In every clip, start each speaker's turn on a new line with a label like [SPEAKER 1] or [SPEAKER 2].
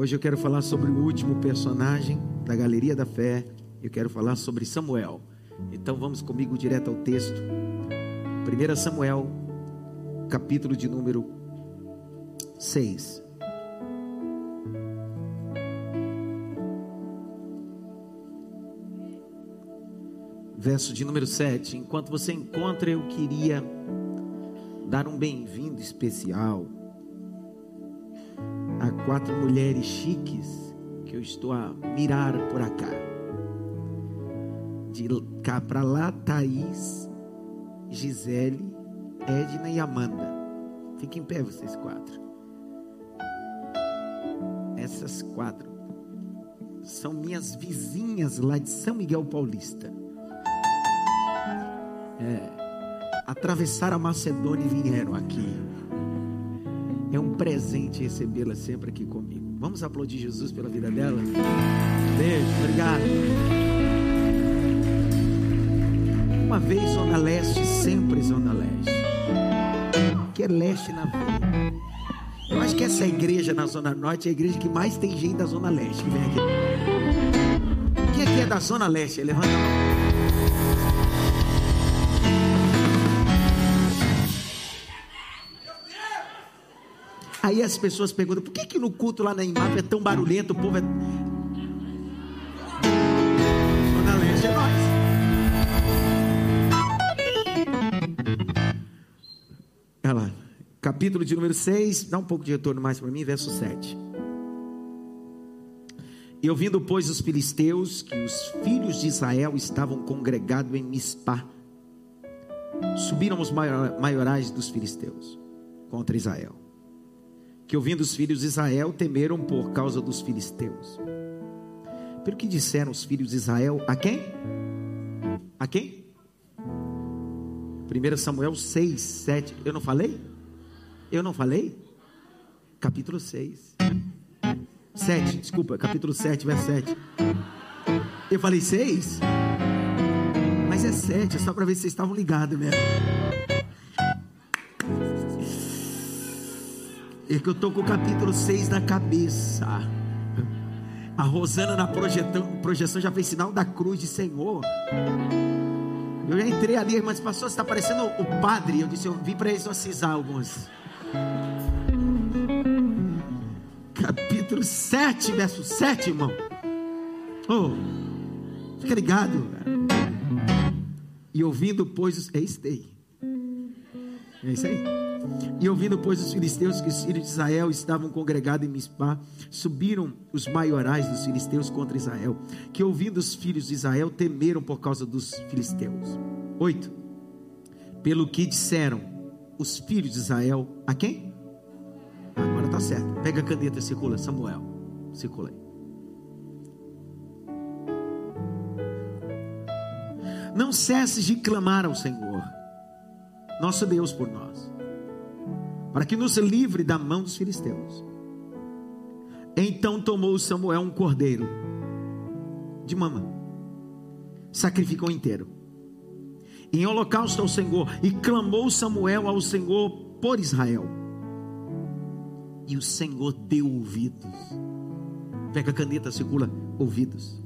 [SPEAKER 1] Hoje eu quero falar sobre o último personagem da Galeria da Fé. Eu quero falar sobre Samuel. Então vamos comigo direto ao texto. 1 Samuel, capítulo de número 6. Verso de número 7. Enquanto você encontra, eu queria dar um bem-vindo especial quatro mulheres chiques que eu estou a mirar por cá. De cá para lá, Thaís, Gisele, Edna e Amanda. Fiquem em pé vocês quatro. Essas quatro são minhas vizinhas lá de São Miguel Paulista. É, atravessaram a Macedônia e vieram aqui. É um presente recebê-la sempre aqui comigo. Vamos aplaudir Jesus pela vida dela? Beijo, obrigado. Uma vez Zona Leste, sempre Zona Leste. Que é leste na vida. Eu acho que essa igreja na Zona Norte é a igreja que mais tem gente da Zona Leste que vem aqui. Quem aqui é da Zona Leste? Levanta a mão. Aí as pessoas perguntam: por que, que no culto lá na IMAP é tão barulhento? O povo é. Zona Leste é nós. Olha lá, capítulo de número 6, dá um pouco de retorno mais para mim, verso 7. E ouvindo, pois, os filisteus que os filhos de Israel estavam congregados em Mispá, subiram os maiorais dos filisteus contra Israel que ouvindo os filhos de Israel temeram por causa dos filisteus. Pelo que disseram os filhos de Israel a quem? A quem? 1 Samuel 6, 7. Eu não falei? Eu não falei? Capítulo 6. 7, desculpa, capítulo 7, verso 7. Eu falei 6? Mas é 7, é só para ver se vocês estavam ligados mesmo. É que eu estou com o capítulo 6 na cabeça. A Rosana na projeção já fez sinal da cruz de Senhor. Eu já entrei ali, mas pastor, você está parecendo o padre. Eu disse, eu vim para exorcizar alguns. Capítulo 7, verso 7, irmão. Oh, fica ligado. E ouvindo, pois, é isso aí. É isso aí. E ouvindo, pois, os filisteus que os filhos de Israel estavam congregados em Mispá, subiram os maiorais dos filisteus contra Israel, que ouvindo os filhos de Israel temeram por causa dos filisteus. 8. Pelo que disseram os filhos de Israel, a quem? Agora está certo. Pega a caneta, circula, Samuel. Circula aí. Não cesses de clamar ao Senhor, nosso Deus, por nós para que nos livre da mão dos filisteus. Então tomou Samuel um cordeiro de mama, sacrificou inteiro, em holocausto ao Senhor, e clamou Samuel ao Senhor por Israel. E o Senhor deu ouvidos. Pega a caneta, circula ouvidos.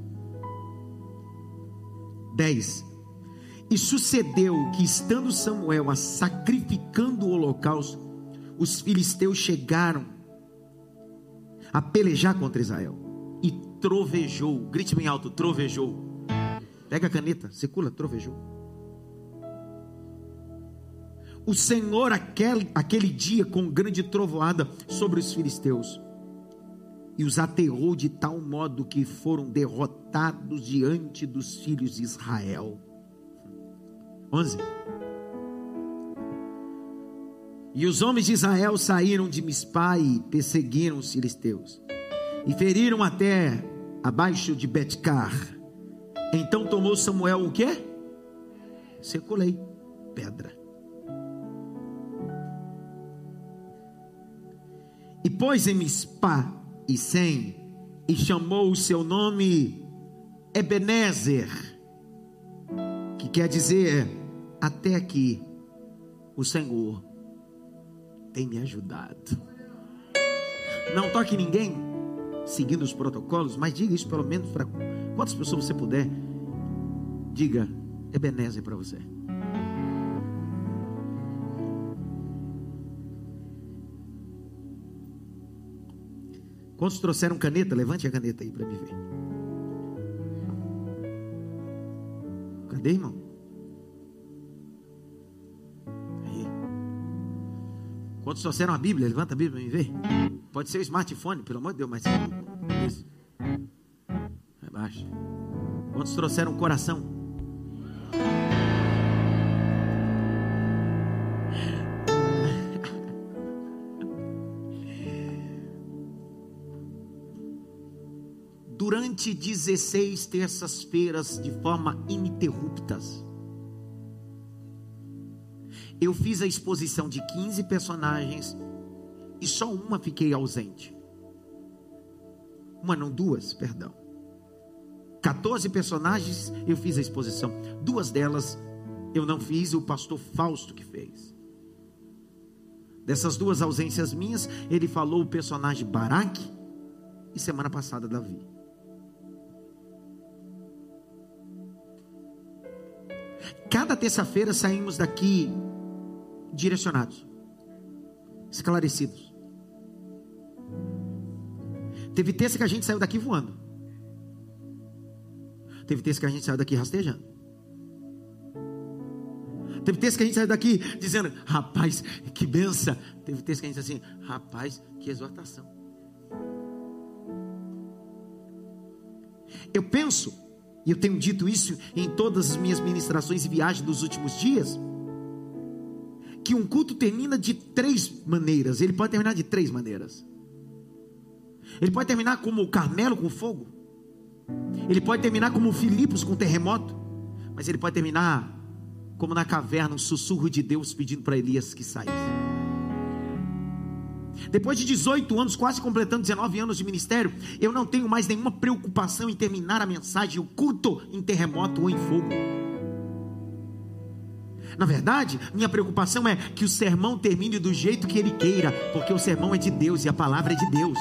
[SPEAKER 1] 10. E sucedeu que, estando Samuel a sacrificando o holocausto, os filisteus chegaram a pelejar contra Israel e trovejou, grite bem alto, trovejou. Pega a caneta, circula, trovejou. O Senhor, aquele, aquele dia, com grande trovoada sobre os filisteus, e os aterrou de tal modo que foram derrotados diante dos filhos de Israel. 11. E os homens de Israel saíram de Mispá e perseguiram os filisteus. E feriram até abaixo de Betcar. Então tomou Samuel o quê? Seculei pedra. E pôs em Mispá e Sem, e chamou o seu nome Ebenezer, que quer dizer até aqui o Senhor tem me ajudado. Não toque ninguém. seguindo os protocolos, mas diga isso pelo menos para quantas pessoas você puder. Diga, Ebenezer para você. Quantos trouxeram caneta? Levante a caneta aí para me ver. Cadê, irmão? Quantos trouxeram a Bíblia? Levanta a Bíblia me ver. Pode ser o smartphone, pelo amor de Deus, mas. Isso. Rebaixa. Quantos trouxeram o coração? durante 16 terças-feiras de forma ininterruptas. Eu fiz a exposição de 15 personagens e só uma fiquei ausente. Uma, não, duas, perdão. 14 personagens eu fiz a exposição. Duas delas eu não fiz, o pastor Fausto que fez. Dessas duas ausências minhas, ele falou o personagem Baraque e semana passada Davi. Cada terça-feira saímos daqui direcionados, esclarecidos. Teve terça que a gente saiu daqui voando. Teve terça que a gente saiu daqui rastejando. Teve terça que a gente saiu daqui dizendo, rapaz, que benção. Teve terça que a gente disse assim, rapaz, que exortação. Eu penso e eu tenho dito isso em todas as minhas ministrações e viagens dos últimos dias, que um culto termina de três maneiras. Ele pode terminar de três maneiras. Ele pode terminar como o Carmelo com fogo. Ele pode terminar como o Filipos com terremoto. Mas ele pode terminar como na caverna, um sussurro de Deus pedindo para Elias que saísse. Depois de 18 anos, quase completando 19 anos de ministério, eu não tenho mais nenhuma preocupação em terminar a mensagem, o culto em terremoto ou em fogo. Na verdade, minha preocupação é que o sermão termine do jeito que ele queira, porque o sermão é de Deus e a palavra é de Deus.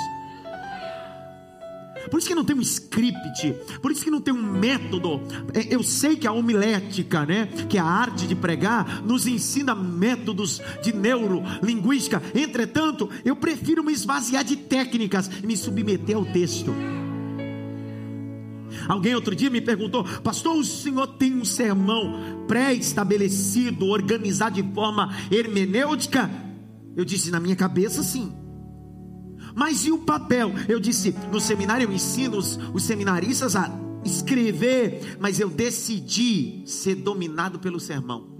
[SPEAKER 1] Por isso que não tem um script, por isso que não tem um método. É, eu sei que a homilética, né, que é a arte de pregar, nos ensina métodos de neurolinguística. Entretanto, eu prefiro me esvaziar de técnicas e me submeter ao texto. Alguém outro dia me perguntou, pastor, o senhor tem um sermão pré-estabelecido, organizado de forma hermenêutica? Eu disse, na minha cabeça, sim. Mas e o papel? Eu disse: no seminário eu ensino os, os seminaristas a escrever, mas eu decidi ser dominado pelo sermão.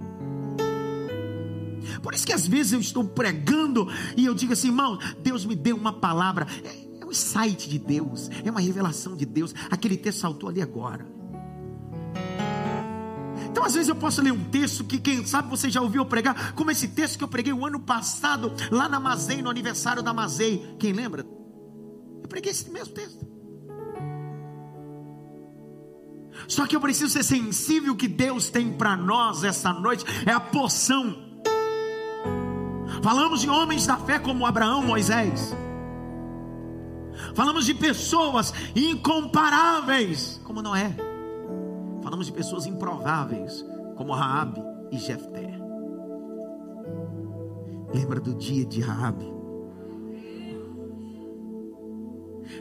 [SPEAKER 1] Por isso que às vezes eu estou pregando e eu digo assim, irmão, Deus me deu uma palavra. É, é um insight de Deus, é uma revelação de Deus. Aquele texto saltou ali agora. Então, às vezes, eu posso ler um texto que, quem sabe, você já ouviu pregar, como esse texto que eu preguei o ano passado, lá na Mazei, no aniversário da Mazei. Quem lembra? Eu preguei esse mesmo texto. Só que eu preciso ser sensível que Deus tem para nós essa noite, é a poção. Falamos de homens da fé como Abraão, Moisés. Falamos de pessoas incomparáveis como Noé. Falamos de pessoas improváveis, como Raabe e Jefté. Lembra do dia de Raabe?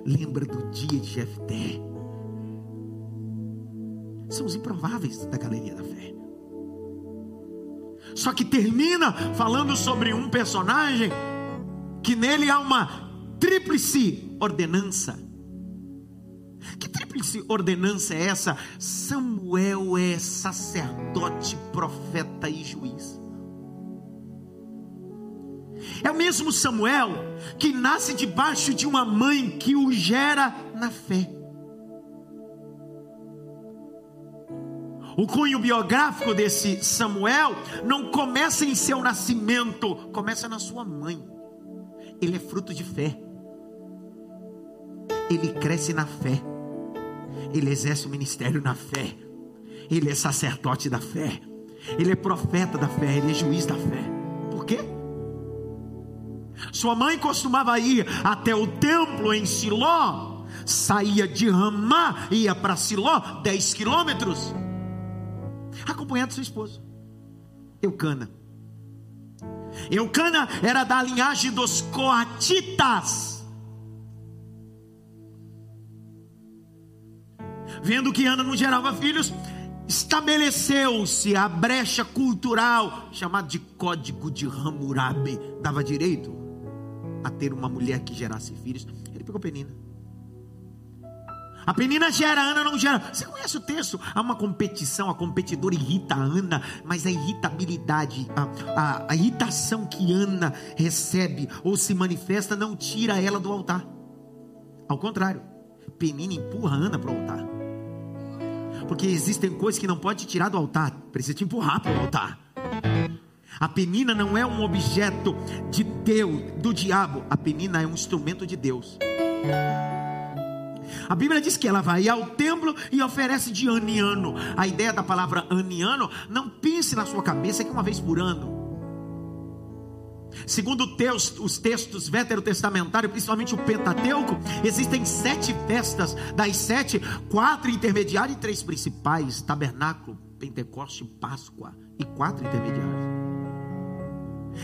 [SPEAKER 1] Lembra do dia de Jefté? São os improváveis da galeria da fé. Só que termina falando sobre um personagem que nele há uma tríplice ordenança que tríplice ordenança é essa? Samuel é sacerdote, profeta e juiz. É o mesmo Samuel que nasce debaixo de uma mãe que o gera na fé. O cunho biográfico desse Samuel não começa em seu nascimento, começa na sua mãe. Ele é fruto de fé. Ele cresce na fé ele exerce o ministério na fé, ele é sacerdote da fé, ele é profeta da fé, ele é juiz da fé. Por quê? Sua mãe costumava ir até o templo em Siló saía de Ramá, ia para Siló, 10 quilômetros, acompanhando seu esposo, Eucana. Eucana era da linhagem dos coatitas. Vendo que Ana não gerava filhos, estabeleceu-se a brecha cultural, chamada de Código de Hammurabi, dava direito a ter uma mulher que gerasse filhos. Ele pegou Penina. A Penina gera, a Ana não gera. Você conhece o texto? Há uma competição, a competidora irrita a Ana, mas a irritabilidade, a, a, a irritação que Ana recebe ou se manifesta não tira ela do altar. Ao contrário, Penina empurra a Ana para o altar. Porque existem coisas que não pode tirar do altar, precisa te empurrar para o altar. A penina não é um objeto de Deus, do diabo. A penina é um instrumento de Deus. A Bíblia diz que ela vai ao templo e oferece de ano em ano. A ideia da palavra ano em ano, não pense na sua cabeça que uma vez por ano. Segundo teus, os textos veterotestamentários, principalmente o Pentateuco, existem sete festas. Das sete, quatro intermediárias e três principais: Tabernáculo, Pentecoste, Páscoa e quatro intermediários.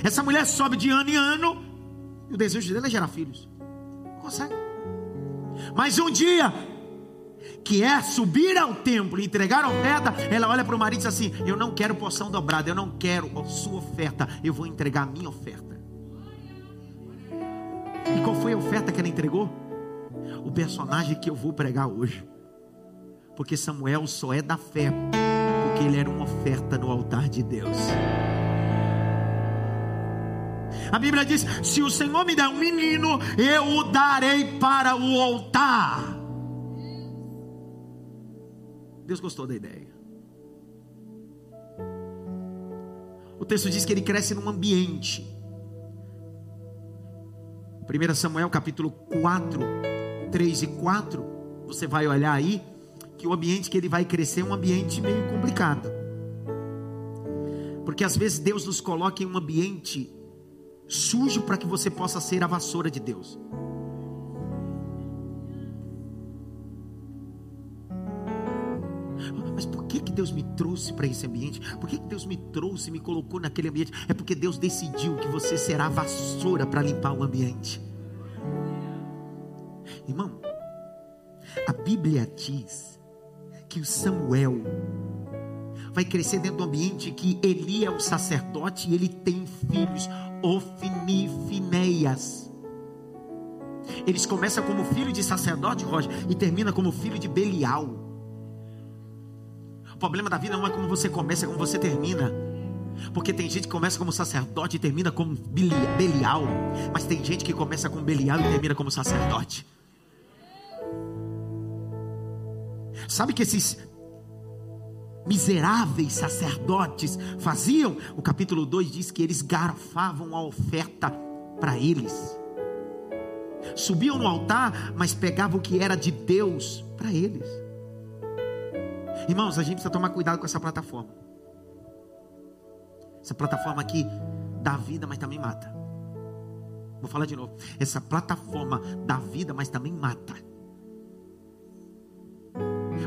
[SPEAKER 1] Essa mulher sobe de ano em ano e o desejo dela é gerar filhos. Consegue. Mas um dia, que é subir ao templo e entregar a oferta, ela olha para o marido e diz assim: Eu não quero porção dobrada, eu não quero a sua oferta, eu vou entregar a minha oferta. E qual foi a oferta que ela entregou? O personagem que eu vou pregar hoje. Porque Samuel só é da fé, porque ele era uma oferta no altar de Deus. A Bíblia diz: se o Senhor me der um menino, eu o darei para o altar. Deus gostou da ideia. O texto diz que ele cresce num ambiente. 1 Samuel capítulo 4, 3 e 4. Você vai olhar aí que o ambiente que ele vai crescer é um ambiente meio complicado. Porque às vezes Deus nos coloca em um ambiente sujo para que você possa ser a vassoura de Deus. Deus me trouxe para esse ambiente? Por que, Deus me trouxe, me colocou naquele ambiente? É porque Deus decidiu que você será a vassoura para limpar o ambiente. Irmão, a Bíblia diz que o Samuel vai crescer dentro do ambiente que Eli é o sacerdote e ele tem filhos. Ofni e Fineias. Eles começam como filho de sacerdote, Roger, e termina como filho de Belial. O problema da vida não é como você começa, é como você termina. Porque tem gente que começa como sacerdote e termina como Belial. Mas tem gente que começa como Belial e termina como sacerdote. Sabe que esses miseráveis sacerdotes faziam? O capítulo 2 diz que eles garfavam a oferta para eles. Subiam no altar, mas pegavam o que era de Deus para eles. Irmãos, a gente precisa tomar cuidado com essa plataforma. Essa plataforma aqui dá vida, mas também mata. Vou falar de novo. Essa plataforma dá vida, mas também mata.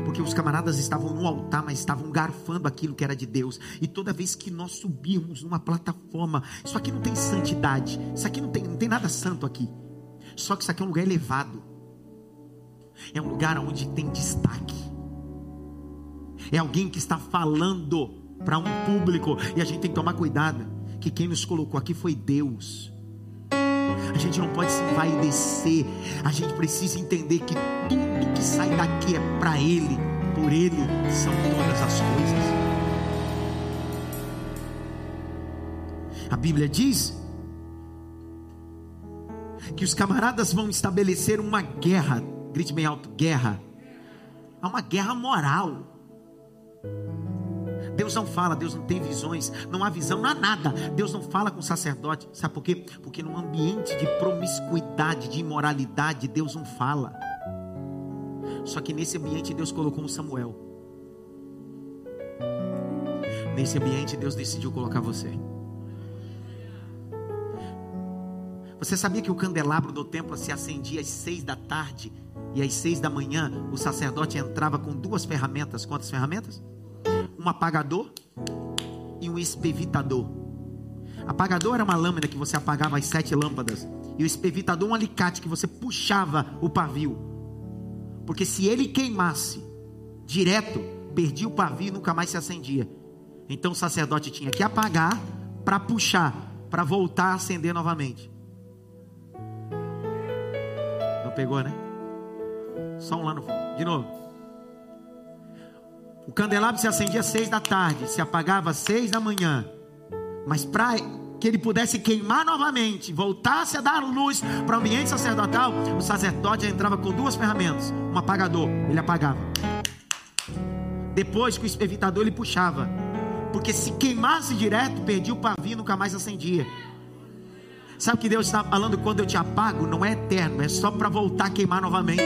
[SPEAKER 1] Porque os camaradas estavam no altar, mas estavam garfando aquilo que era de Deus. E toda vez que nós subirmos numa plataforma, isso aqui não tem santidade, isso aqui não tem, não tem nada santo aqui. Só que isso aqui é um lugar elevado. É um lugar onde tem destaque. É alguém que está falando para um público. E a gente tem que tomar cuidado. Que quem nos colocou aqui foi Deus. A gente não pode se vai descer. A gente precisa entender que tudo que sai daqui é para Ele, por Ele são todas as coisas. A Bíblia diz que os camaradas vão estabelecer uma guerra. Grite bem alto: guerra. Há uma guerra moral. Deus não fala, Deus não tem visões, não há visão, não há nada. Deus não fala com o sacerdote. Sabe por quê? Porque num ambiente de promiscuidade, de imoralidade, Deus não fala. Só que nesse ambiente Deus colocou um Samuel. Nesse ambiente Deus decidiu colocar você. Você sabia que o candelabro do templo se acendia às seis da tarde E às seis da manhã, o sacerdote entrava com duas ferramentas. Quantas ferramentas? Um apagador e um espevitador. Apagador era uma lâmina que você apagava as sete lâmpadas. E o espevitador um alicate que você puxava o pavio. Porque se ele queimasse direto, perdia o pavio e nunca mais se acendia. Então o sacerdote tinha que apagar para puxar, para voltar a acender novamente. Não pegou, né? Só um lá no fundo. De novo. O candelabro se acendia às seis da tarde, se apagava às seis da manhã. Mas para que ele pudesse queimar novamente, voltasse a dar luz para o ambiente sacerdotal, o sacerdote entrava com duas ferramentas: um apagador, ele apagava. Depois que o evitador ele puxava, porque se queimasse direto, perdia o pavio e nunca mais acendia. Sabe o que Deus está falando quando eu te apago? Não é eterno, é só para voltar a queimar novamente.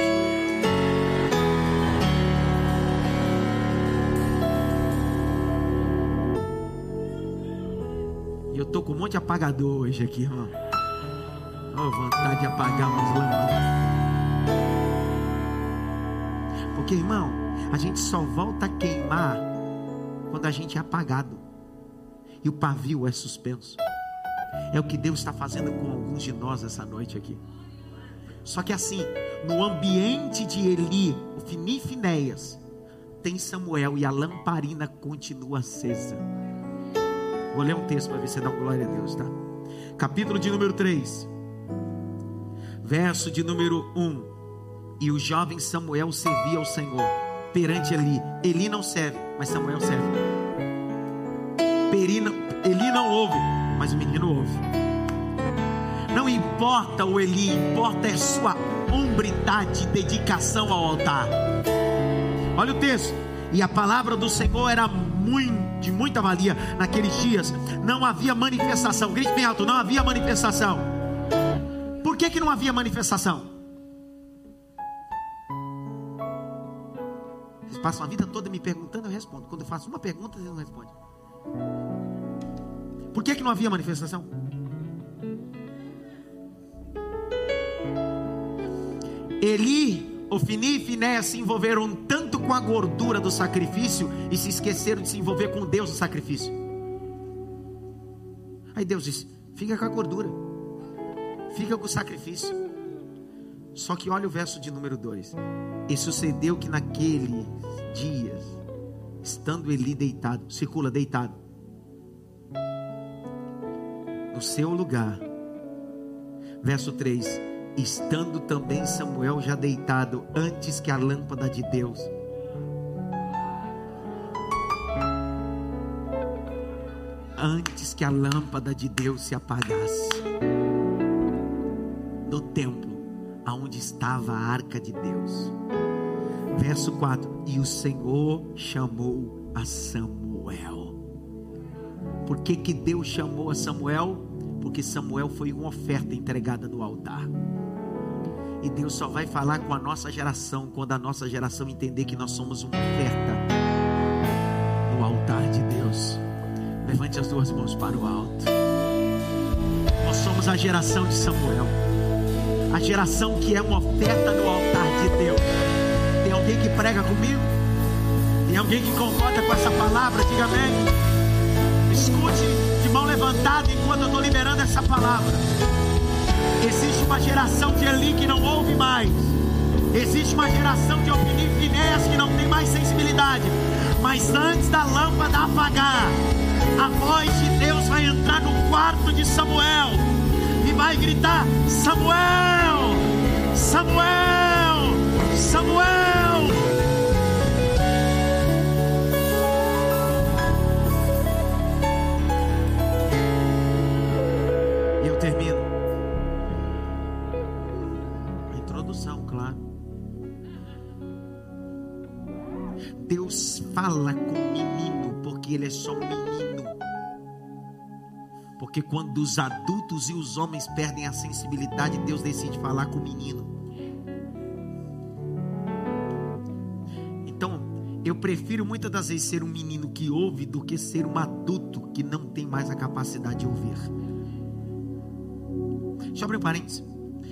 [SPEAKER 1] Monte de apagador hoje aqui, irmão. Oh, vontade de apagar umas lâmpadas. Porque, irmão, a gente só volta a queimar quando a gente é apagado e o pavio é suspenso. É o que Deus está fazendo com alguns de nós essa noite aqui. Só que assim, no ambiente de Eli, o Fini Finéias, tem Samuel e a lamparina continua acesa. Vou ler um texto para ver se dá glória a Deus, tá? Capítulo de número 3, verso de número 1. E o jovem Samuel servia ao Senhor perante Eli. Eli não serve, mas Samuel serve. Perina, Eli não ouve, mas o menino ouve. Não importa o Eli, importa é sua hombridade e dedicação ao altar. Olha o texto. E a palavra do Senhor era muito de muita valia naqueles dias, não havia manifestação. Grite bem alto, não havia manifestação. Por que, que não havia manifestação? Vocês passam a vida toda me perguntando, eu respondo. Quando eu faço uma pergunta, vocês não respondem. Por que, que não havia manifestação? Eli Ofini e Finéia se envolveram tanto com a gordura do sacrifício e se esqueceram de se envolver com Deus no sacrifício. Aí Deus disse: fica com a gordura, fica com o sacrifício. Só que olha o verso de número 2: E sucedeu que naqueles dias, estando Eli deitado, circula deitado, no seu lugar, verso 3 estando também Samuel já deitado antes que a lâmpada de Deus. Antes que a lâmpada de Deus se apagasse, no templo aonde estava a arca de Deus. Verso 4: E o Senhor chamou a Samuel. Por que, que Deus chamou a Samuel? Porque Samuel foi uma oferta entregada no altar. E Deus só vai falar com a nossa geração quando a nossa geração entender que nós somos uma oferta no altar de Deus. Levante as duas mãos para o alto. Nós somos a geração de Samuel. A geração que é uma oferta no altar de Deus. Tem alguém que prega comigo? Tem alguém que concorda com essa palavra? Diga amém. Escute de mão levantada enquanto eu estou liberando essa palavra. Existe uma geração de Eli que não ouve mais. Existe uma geração de Finéas que não tem mais sensibilidade. Mas antes da lâmpada apagar, a voz de Deus vai entrar no quarto de Samuel e vai gritar: Samuel, Samuel, fala com o menino, porque ele é só um menino. Porque quando os adultos e os homens perdem a sensibilidade, Deus decide falar com o menino. Então, eu prefiro muitas das vezes ser um menino que ouve do que ser um adulto que não tem mais a capacidade de ouvir. Deixa eu abrir um parênteses.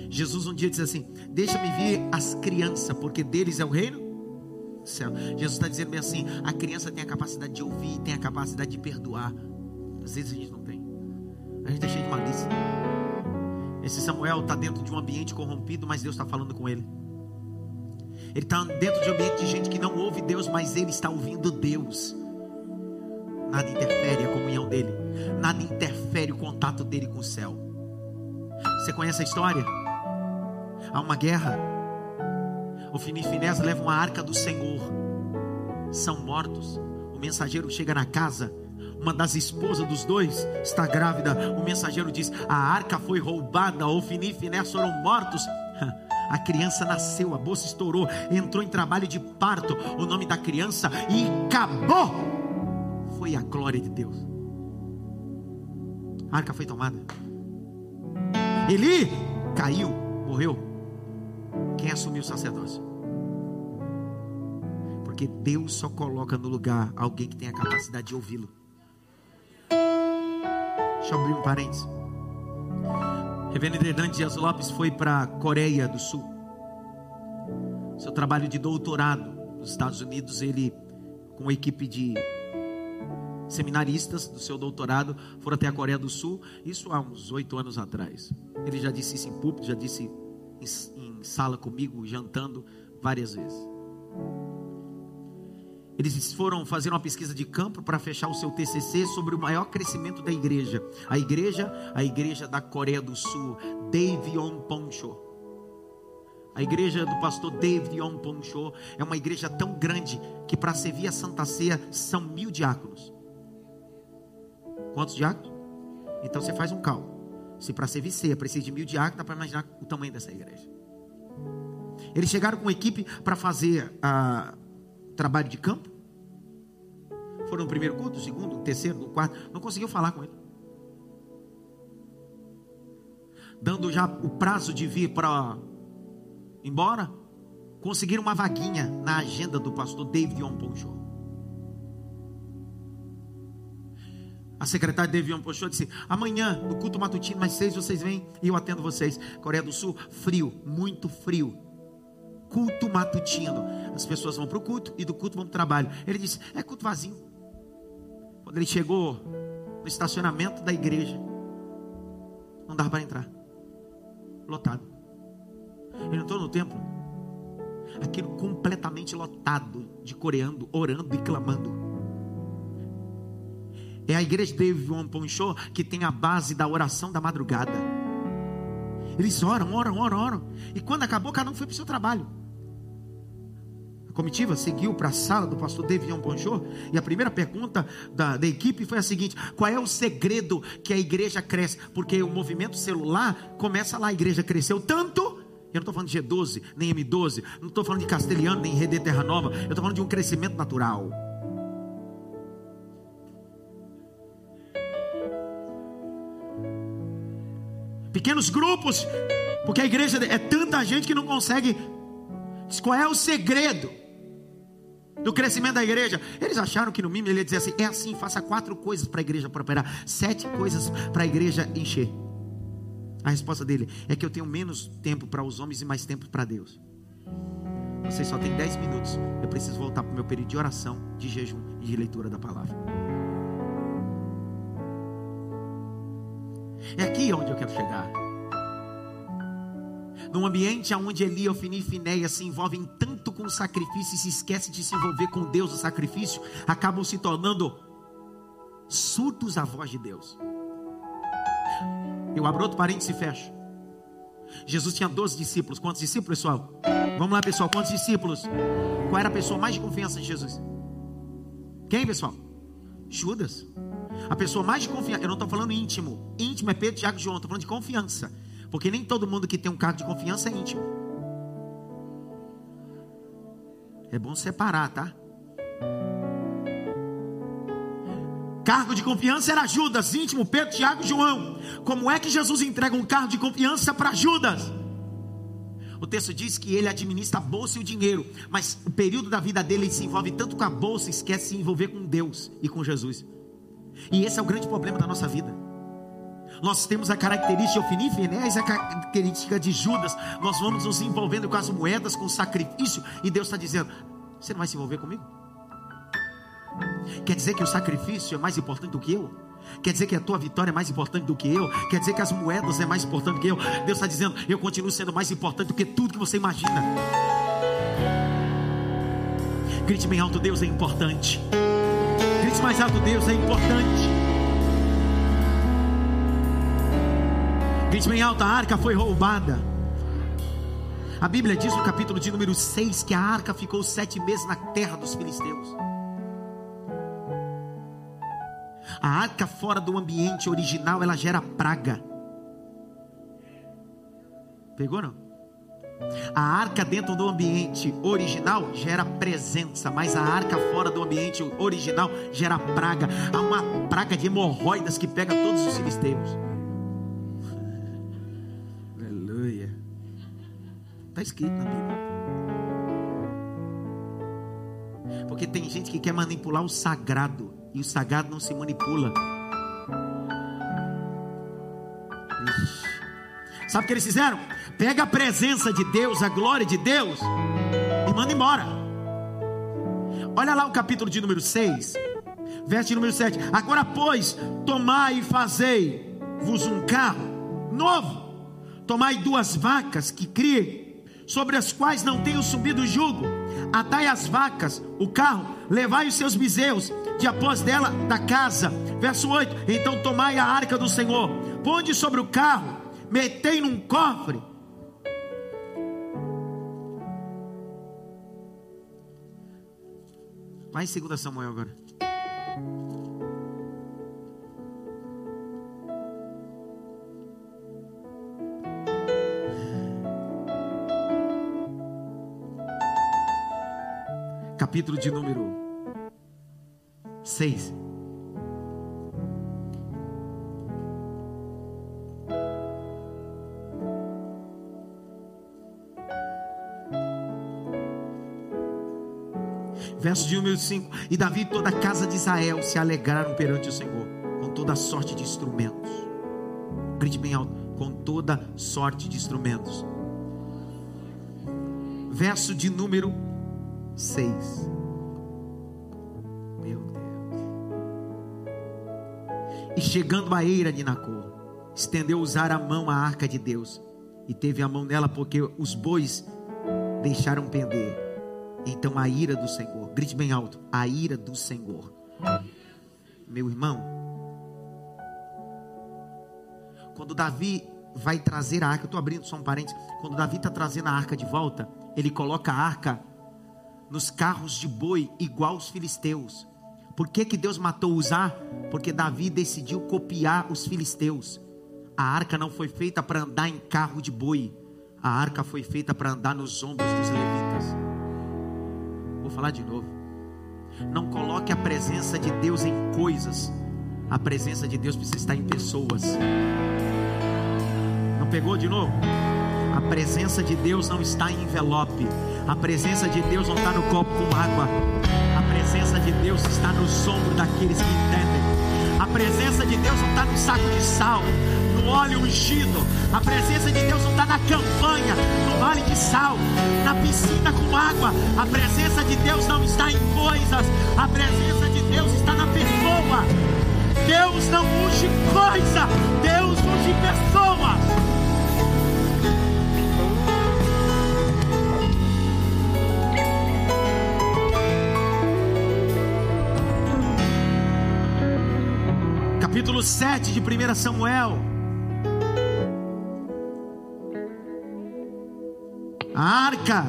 [SPEAKER 1] Jesus um dia disse assim: Deixa-me ver as crianças, porque deles é o reino do céu. Jesus está dizendo bem assim: a criança tem a capacidade de ouvir, tem a capacidade de perdoar. Às vezes a gente não tem. A gente é cheio de malícia. Esse Samuel está dentro de um ambiente corrompido, mas Deus está falando com ele. Ele está dentro de um ambiente de gente que não ouve Deus, mas ele está ouvindo Deus. Nada interfere a comunhão dele, nada interfere o contato dele com o céu. Você conhece a história? Há uma guerra. O Fini Finés leva uma arca do Senhor. São mortos. O mensageiro chega na casa uma das esposas dos dois está grávida. O mensageiro diz: A arca foi roubada, Ofni e Finés foram mortos. A criança nasceu, a bolsa estourou, entrou em trabalho de parto. O nome da criança e acabou. Foi a glória de Deus. A arca foi tomada. Eli caiu, morreu. Quem assumiu o sacerdócio? Porque Deus só coloca no lugar alguém que tem a capacidade de ouvi-lo. Deixa eu abrir um parênteses. Reverendo Hernandes Dias Lopes foi para a Coreia do Sul. Seu trabalho de doutorado nos Estados Unidos, ele, com uma equipe de seminaristas do seu doutorado, foram até a Coreia do Sul, isso há uns oito anos atrás. Ele já disse isso em público, já disse sala comigo, jantando várias vezes. Eles foram fazer uma pesquisa de campo para fechar o seu TCC sobre o maior crescimento da igreja. A igreja, a igreja da Coreia do Sul, David Poncho. A igreja do pastor David Poncho é uma igreja tão grande que para servir a Santa Ceia são mil diáconos. Quantos diáconos? Então você faz um cálculo. Se para servir ceia precisa de mil diáconos, dá para imaginar o tamanho dessa igreja. Eles chegaram com equipe para fazer a trabalho de campo. Foram no primeiro culto, no segundo, no terceiro, no quarto. Não conseguiu falar com ele. Dando já o prazo de vir para embora, conseguiram uma vaguinha na agenda do pastor David Onponcho. A secretária David Onponcho disse: amanhã, no culto matutino, mais seis, vocês vêm e eu atendo vocês. Coreia do Sul, frio, muito frio culto matutino. As pessoas vão para o culto e do culto vão para o trabalho. Ele disse: é culto vazio. Quando ele chegou no estacionamento da igreja, não dava para entrar, lotado. Ele entrou no templo, aquilo completamente lotado de coreano, orando e clamando. É a igreja de David Poncho que tem a base da oração da madrugada. Eles oram, oram, oram, oram. E quando acabou, cada um foi para o seu trabalho comitiva seguiu para a sala do pastor Devion Bonjour e a primeira pergunta da, da equipe foi a seguinte: qual é o segredo que a igreja cresce? Porque o movimento celular começa lá, a igreja cresceu tanto. Eu não estou falando de G12, nem M12, não estou falando de Castelhano, nem Rede Terra Nova, eu estou falando de um crescimento natural. Pequenos grupos, porque a igreja é tanta gente que não consegue. Qual é o segredo? Do crescimento da igreja. Eles acharam que no mínimo ele ia dizer assim: é assim, faça quatro coisas para a igreja prosperar, sete coisas para a igreja encher. A resposta dele é que eu tenho menos tempo para os homens e mais tempo para Deus. Você só tem dez minutos. Eu preciso voltar para o meu período de oração, de jejum e de leitura da palavra. É aqui onde eu quero chegar. Num ambiente onde Eli, Ofini e Finéia se envolvem tanto com o sacrifício e se esquecem de se envolver com Deus no sacrifício, acabam se tornando surdos à voz de Deus. Eu abro outro parênteses e fecho. Jesus tinha 12 discípulos. Quantos discípulos, pessoal? Vamos lá, pessoal. Quantos discípulos? Qual era a pessoa mais de confiança de Jesus? Quem, pessoal? Judas. A pessoa mais de confiança. Eu não estou falando íntimo. Íntimo é Pedro, Tiago e João. Estou falando de confiança. Porque nem todo mundo que tem um cargo de confiança é íntimo. É bom separar, tá? Cargo de confiança era Judas, íntimo, Pedro, Tiago e João. Como é que Jesus entrega um cargo de confiança para Judas? O texto diz que ele administra a bolsa e o dinheiro, mas o período da vida dele ele se envolve tanto com a bolsa, esquece de se envolver com Deus e com Jesus. E esse é o grande problema da nossa vida. Nós temos a característica Ofini Finés, a característica de Judas. Nós vamos nos envolvendo com as moedas, com o sacrifício. E Deus está dizendo: Você não vai se envolver comigo? Quer dizer que o sacrifício é mais importante do que eu? Quer dizer que a tua vitória é mais importante do que eu? Quer dizer que as moedas é mais importante do que eu? Deus está dizendo: Eu continuo sendo mais importante do que tudo que você imagina. Grite bem alto: Deus é importante. Grite mais alto: Deus é importante. Grite bem alto: a arca foi roubada. A Bíblia diz no capítulo de número 6 que a arca ficou sete meses na terra dos filisteus. A arca fora do ambiente original, ela gera praga. Pegou não? A arca dentro do ambiente original gera presença, mas a arca fora do ambiente original gera praga. Há uma praga de hemorroidas que pega todos os filisteus. Está escrito na Bíblia. Porque tem gente que quer manipular o sagrado e o sagrado não se manipula. Sabe o que eles fizeram? Pega a presença de Deus, a glória de Deus e manda embora. Olha lá o capítulo de número 6, verso de número 7. Agora, pois, tomai e fazei-vos um carro novo. Tomai duas vacas que criem, sobre as quais não tenho subido o jugo. Atai as vacas, o carro, levai os seus bezerros de após dela da casa. Verso 8: Então tomai a arca do Senhor, ponde sobre o carro, metei num cofre. Vai em 2 Samuel agora. Capítulo de número 6. Verso de número 5: E Davi e toda a casa de Israel se alegraram perante o Senhor, com toda sorte de instrumentos. Grite bem alto: com toda sorte de instrumentos. Verso de número 6. E chegando à eira de Nacor, estendeu usar a mão à arca de Deus, e teve a mão nela, porque os bois deixaram pender. Então a ira do Senhor, grite bem alto: a ira do Senhor. Meu irmão, quando Davi vai trazer a arca, estou abrindo só um parênteses. Quando Davi está trazendo a arca de volta, ele coloca a arca nos carros de boi, igual os filisteus. Por que, que Deus matou Uzá? Porque Davi decidiu copiar os filisteus. A arca não foi feita para andar em carro de boi. A arca foi feita para andar nos ombros dos levitas. Vou falar de novo. Não coloque a presença de Deus em coisas. A presença de Deus precisa estar em pessoas. Não pegou de novo? A presença de Deus não está em envelope. A presença de Deus não está no copo com água presença de Deus está nos ombros daqueles que entendem. A presença de Deus não está no saco de sal, no óleo ungido. A presença de Deus não está na campanha, no vale de sal, na piscina com água. A presença de Deus não está em coisas. A presença de Deus está na pessoa. Deus não unge coisa, Deus unge pessoas. Capítulo 7 de 1 Samuel. A arca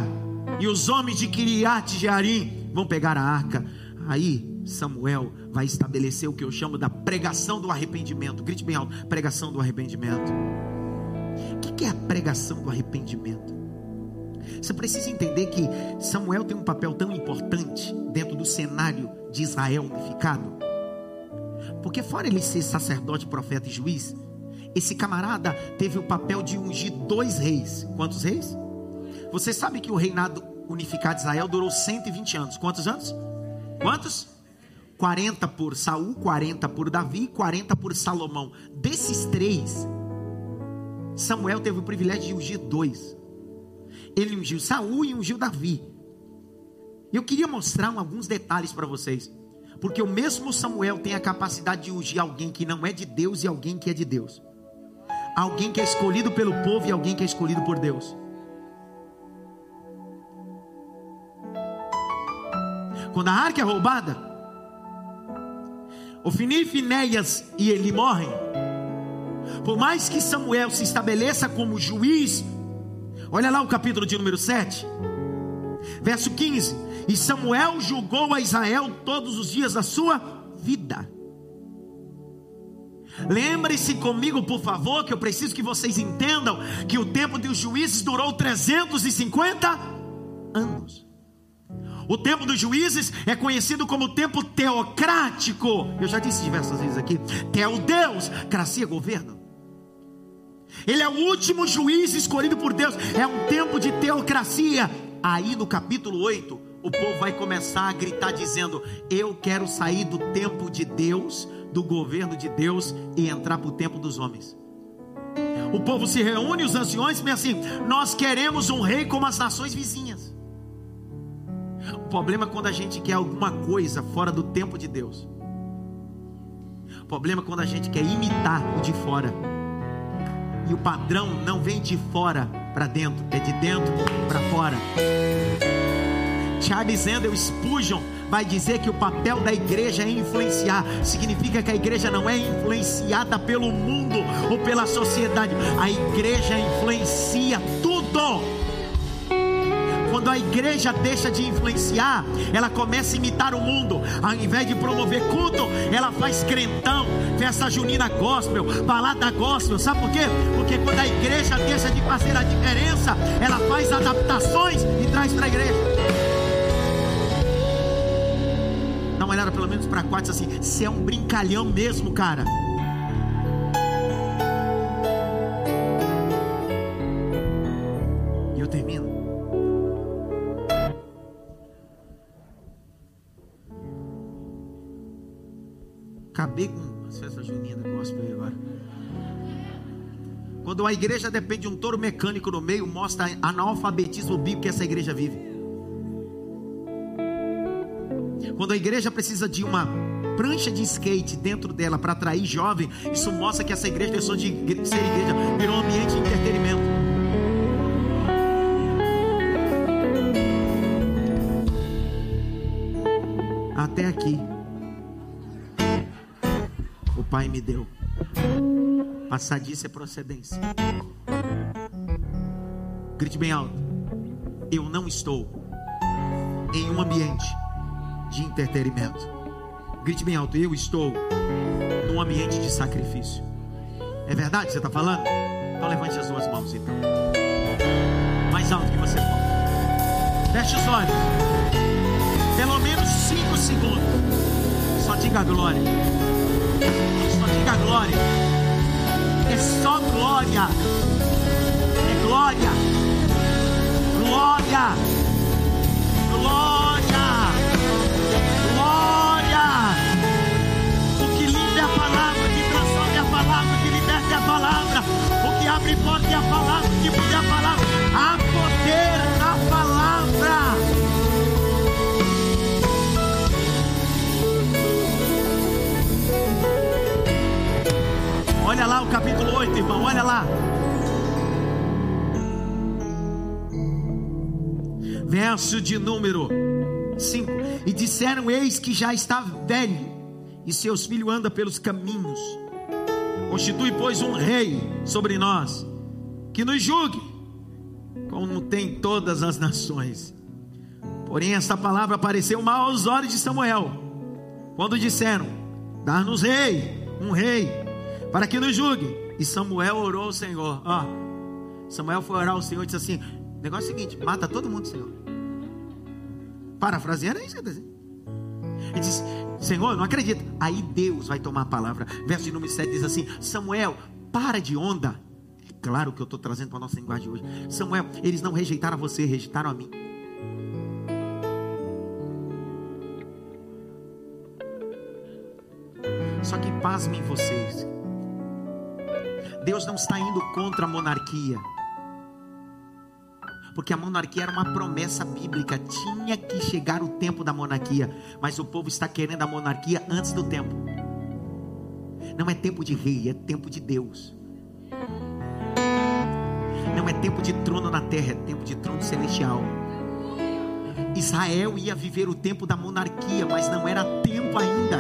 [SPEAKER 1] e os homens de Kiriat Jearim vão pegar a arca. Aí Samuel vai estabelecer o que eu chamo da pregação do arrependimento. Grite bem alto: pregação do arrependimento. O que é a pregação do arrependimento? Você precisa entender que Samuel tem um papel tão importante dentro do cenário de Israel unificado porque fora ele ser sacerdote, profeta e juiz, esse camarada teve o papel de ungir dois reis. Quantos reis? Você sabe que o reinado unificado de Israel durou 120 anos. Quantos anos? Quantos? 40 por Saul, 40 por Davi e 40 por Salomão. Desses três, Samuel teve o privilégio de ungir dois. Ele ungiu Saul e ungiu Davi. Eu queria mostrar alguns detalhes para vocês. Porque o mesmo Samuel tem a capacidade de ungir alguém que não é de Deus e alguém que é de Deus. Alguém que é escolhido pelo povo e alguém que é escolhido por Deus. Quando a arca é roubada, Ofni, Finéias e ele morrem. Por mais que Samuel se estabeleça como juiz, olha lá o capítulo de número 7, verso 15: E Samuel julgou a Israel todos os dias da sua vida. Lembre-se comigo, por favor, que eu preciso que vocês entendam que o tempo dos juízes durou 350 anos. O tempo dos juízes é conhecido como tempo teocrático. Eu já disse diversas vezes aqui: Teo Deus, cracia governo. Ele é o último juiz escolhido por Deus. É um tempo de teocracia. Aí no capítulo 8, o povo vai começar a gritar dizendo: Eu quero sair do tempo de Deus, do governo de Deus e entrar para o tempo dos homens. O povo se reúne, os anciões, e assim: Nós queremos um rei como as nações vizinhas. O problema é quando a gente quer alguma coisa fora do tempo de Deus. O problema é quando a gente quer imitar o de fora. E o padrão não vem de fora para dentro, é de dentro para fora. Charles Andrew Spurgeon vai dizer que o papel da igreja é influenciar. Significa que a igreja não é influenciada pelo mundo ou pela sociedade. A igreja influencia tudo. Quando a igreja deixa de influenciar, ela começa a imitar o mundo. Ao invés de promover culto, ela faz crentão, festa junina gospel, balada gospel. Sabe por quê? Porque quando a igreja deixa de fazer a diferença, ela faz adaptações e traz para a igreja. Uma olhada pelo menos para quatro assim: você é um brincalhão mesmo, cara. Acabei com as festas juninas gospel aí agora. Quando a igreja depende de um touro mecânico no meio, mostra analfabetismo bíblico que essa igreja vive. Quando a igreja precisa de uma prancha de skate dentro dela para atrair jovem, isso mostra que essa igreja deixou de ser igreja, virou um ambiente de entretenimento. Até aqui. Pai me deu. Passadice é procedência. Grite bem alto. Eu não estou em um ambiente de entretenimento. Grite bem alto. Eu estou num ambiente de sacrifício. É verdade que você está falando? Então levante as duas mãos então. Mais alto que você pode. Feche os olhos. Pelo menos cinco segundos. Só diga glória. Só diga glória. É só glória. É. Glória. Glória. Glória. É a palavra, que é a palavra. Há poder na palavra. Olha lá o capítulo 8, irmão, olha lá. Verso de número 5. E disseram: Eis que já está velho, e seus filhos andam pelos caminhos. Constitui, pois, um rei sobre nós, que nos julgue, como tem todas as nações. Porém, esta palavra pareceu mal aos olhos de Samuel, quando disseram: Dar-nos rei, um rei para que nos julgue. E Samuel orou ao Senhor. Ó, Samuel foi orar ao Senhor e disse assim: negócio é o seguinte, mata todo mundo, Senhor. Parafraseando é isso. Ele disse: Senhor, não acredito. Aí Deus vai tomar a palavra. Verso de número 7 diz assim: Samuel, para de onda. Claro que eu estou trazendo para a nossa linguagem hoje. Samuel, eles não rejeitaram você, rejeitaram a mim. Só que pasmem vocês. Deus não está indo contra a monarquia. Porque a monarquia era uma promessa bíblica, tinha que chegar o tempo da monarquia, mas o povo está querendo a monarquia antes do tempo. Não é tempo de rei, é tempo de Deus. Não é tempo de trono na terra, é tempo de trono celestial. Israel ia viver o tempo da monarquia, mas não era tempo ainda.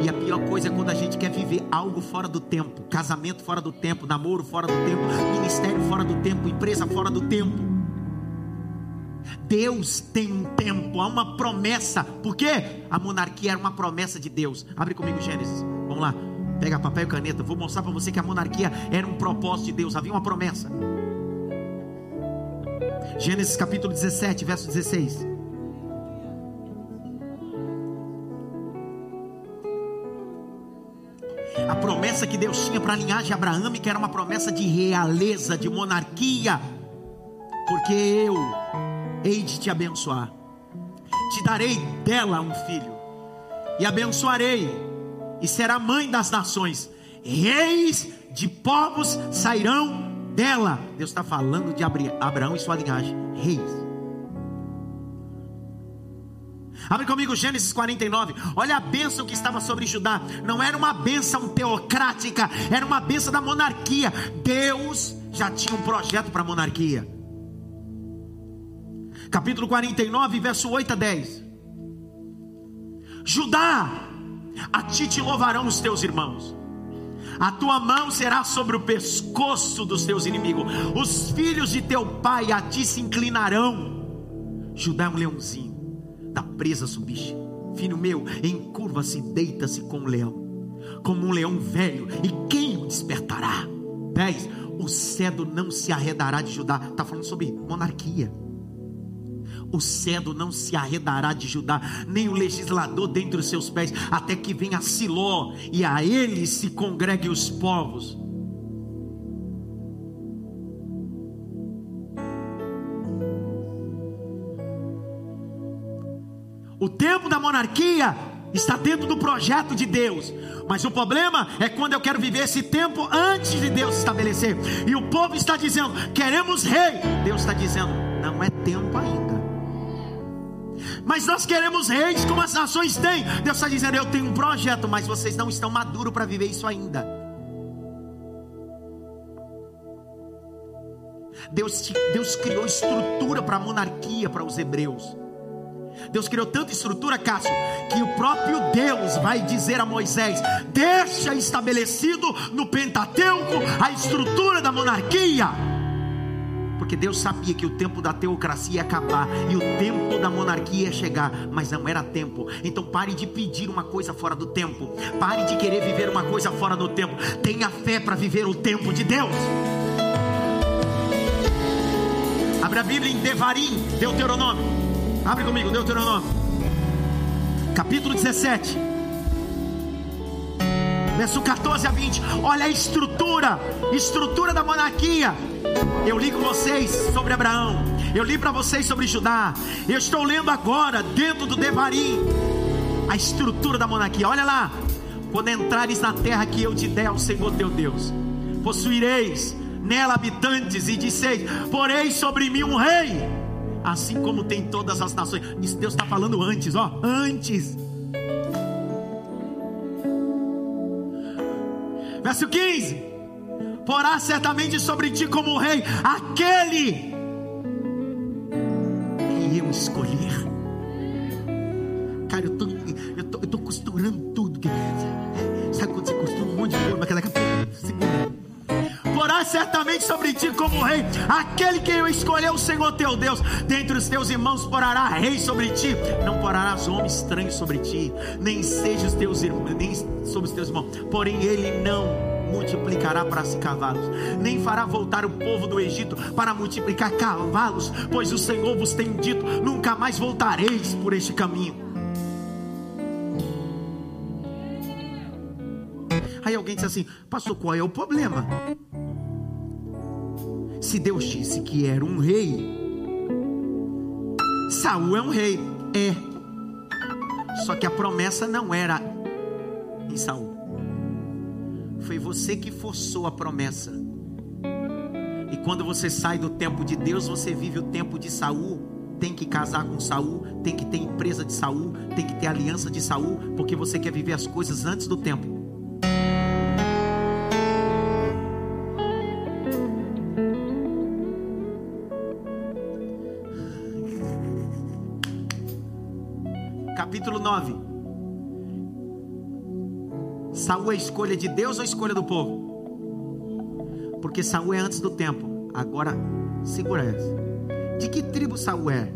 [SPEAKER 1] E a pior coisa é quando a gente quer viver algo fora do tempo, casamento fora do tempo, namoro fora do tempo, ministério fora do tempo, empresa fora do tempo. Deus tem um tempo, há uma promessa. Por quê? A monarquia era uma promessa de Deus. Abre comigo Gênesis. Vamos lá. Pega papel e caneta. Vou mostrar para você que a monarquia era um propósito de Deus. Havia uma promessa. Gênesis capítulo 17, verso 16. A promessa que Deus tinha para a linhagem abraâmica era uma promessa de realeza, de monarquia. Porque eu hei de te abençoar, te darei dela um filho, e abençoarei, e será mãe das nações, reis de povos sairão dela. Deus está falando de Abraão e sua linhagem, reis. Abre comigo Gênesis 49. Olha a bênção que estava sobre Judá. Não era uma bênção teocrática, era uma bênção da monarquia. Deus já tinha um projeto para a monarquia. Capítulo 49, verso 8 a 10. Judá, a ti te louvarão os teus irmãos. A tua mão será sobre o pescoço dos teus inimigos. Os filhos de teu pai a ti se inclinarão. Judá é um leãozinho da presa subiste. Filho meu, encurva-se, deita-se como um leão, como um leão velho, e quem o despertará? 10. O cedo não se arredará de Judá. Está falando sobre monarquia. O cedo não se arredará de Judá, nem o legislador dentre os seus pés, até que venha Siló e a ele se congregue os povos. O tempo da monarquia está dentro do projeto de Deus. Mas o problema é quando eu quero viver esse tempo antes de Deus estabelecer. E o povo está dizendo: queremos rei. Deus está dizendo: não é tempo ainda. Mas nós queremos reis como as nações têm. Deus está dizendo: eu tenho um projeto, mas vocês não estão maduros para viver isso ainda. Deus, Deus criou estrutura para a monarquia para os hebreus. Deus criou tanta estrutura, Cássio, que o próprio Deus vai dizer a Moisés: deixa estabelecido no Pentateuco a estrutura da monarquia. Porque Deus sabia que o tempo da teocracia ia acabar e o tempo da monarquia ia chegar, mas não era tempo. Então pare de pedir uma coisa fora do tempo. Pare de querer viver uma coisa fora do tempo. Tenha fé para viver o tempo de Deus. Abra a Bíblia em Devarim, Deuteronômio. Abre comigo, Deuteronômio, capítulo 17, verso 14 a 20. Olha a estrutura, estrutura da monarquia. Eu li com vocês sobre Abraão, eu li para vocês sobre Judá. Eu estou lendo agora, dentro do Devarim, a estrutura da monarquia. Olha lá, quando entrares na terra que eu te der ao Senhor teu Deus, possuireis nela habitantes, e disseis: Porém sobre mim um rei assim como tem todas as nações. Isso Deus está falando antes, ó, antes. Verso 15: Porá certamente sobre ti como rei. Aquele que eu escolher. Cara, eu tô, eu tô, eu tô costurando tudo. Sabe quando você costura um monte de coisa, mas daqui a pouco porá certamente sobre ti como rei, aquele que eu escolheu, o Senhor teu Deus, dentre os teus irmãos porará rei sobre ti, não porarás homem estranho sobre ti, nem seja os teus irmãos, nem sobre os teus irmãos, porém ele não multiplicará para si cavalos, nem fará voltar o povo do Egito para multiplicar cavalos, pois o Senhor vos tem dito: nunca mais voltareis por este caminho. Aí alguém diz assim: Pastor, qual é o problema? Se Deus disse que era um rei, Saul é um rei, é. Só que a promessa não era em Saul. Foi você que forçou a promessa. E quando você sai do tempo de Deus, você vive o tempo de Saul. Tem que casar com Saul, tem que ter empresa de Saul, tem que ter aliança de Saul, porque você quer viver as coisas antes do tempo. Saul é escolha de Deus ou escolha do povo? Porque Saul é antes do tempo. Agora, segura essa. De que tribo Saul é?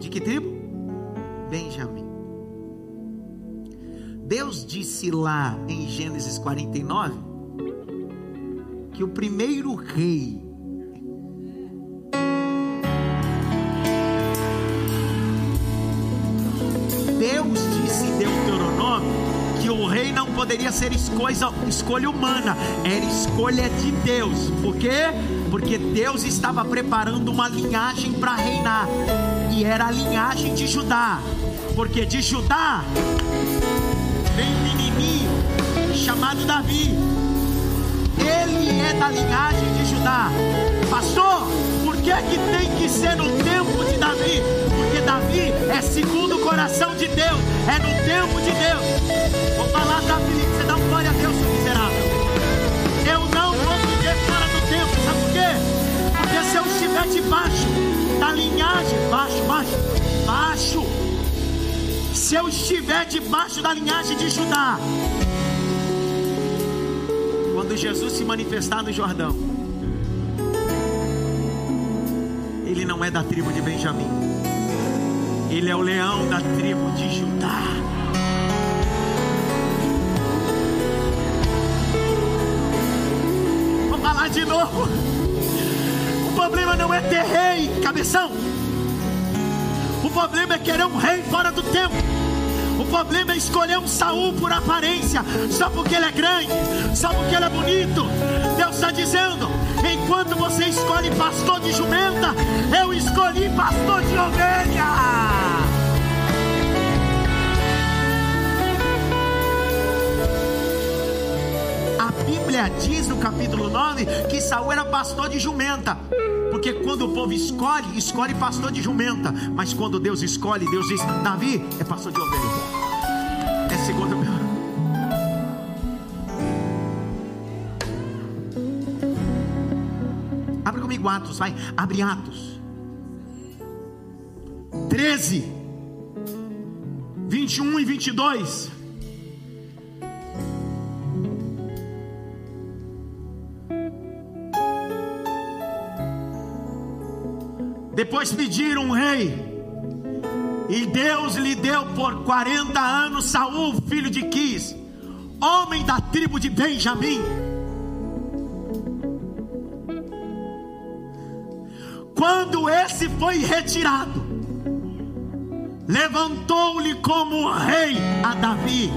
[SPEAKER 1] De que tribo? Benjamim. Deus disse lá em Gênesis 49 que o primeiro rei poderia ser escolha, escolha humana, era escolha de Deus. Por quê? Porque Deus estava preparando uma linhagem para reinar, e era a linhagem de Judá, porque de Judá vem um menininho chamado Davi. Ele é da linhagem de Judá. Pastor, por que que tem que ser no tempo de Davi? Davi é segundo o coração de Deus, é no tempo de Deus. Vou falar da Felipe, você dá um glória a Deus, seu miserável. Eu não vou viver fora do tempo, sabe por quê? Porque se eu estiver debaixo da linhagem, baixo, baixo, baixo. Se eu estiver debaixo da linhagem de Judá, quando Jesus se manifestar no Jordão, ele não é da tribo de Benjamim, ele é o leão da tribo de Judá. Vou falar de novo. O problema não é ter rei, cabeção. O problema é querer um rei fora do tempo. O problema é escolher um Saul por aparência, só porque ele é grande, só porque ele é bonito. Deus está dizendo: enquanto você escolhe pastor de jumenta, eu escolhi pastor de ovelha. Bíblia diz no capítulo 9 que Saul era pastor de jumenta. Porque quando o povo escolhe, escolhe pastor de jumenta. Mas quando Deus escolhe, Deus diz: Davi é pastor de ovelha. É segundo meu. Abre comigo Atos, vai. Abre Atos. 13, 21 e 22. Depois pediram um rei. E Deus lhe deu por 40 anos Saul, filho de Quis, homem da tribo de Benjamim. Quando esse foi retirado, levantou-lhe como rei a Davi,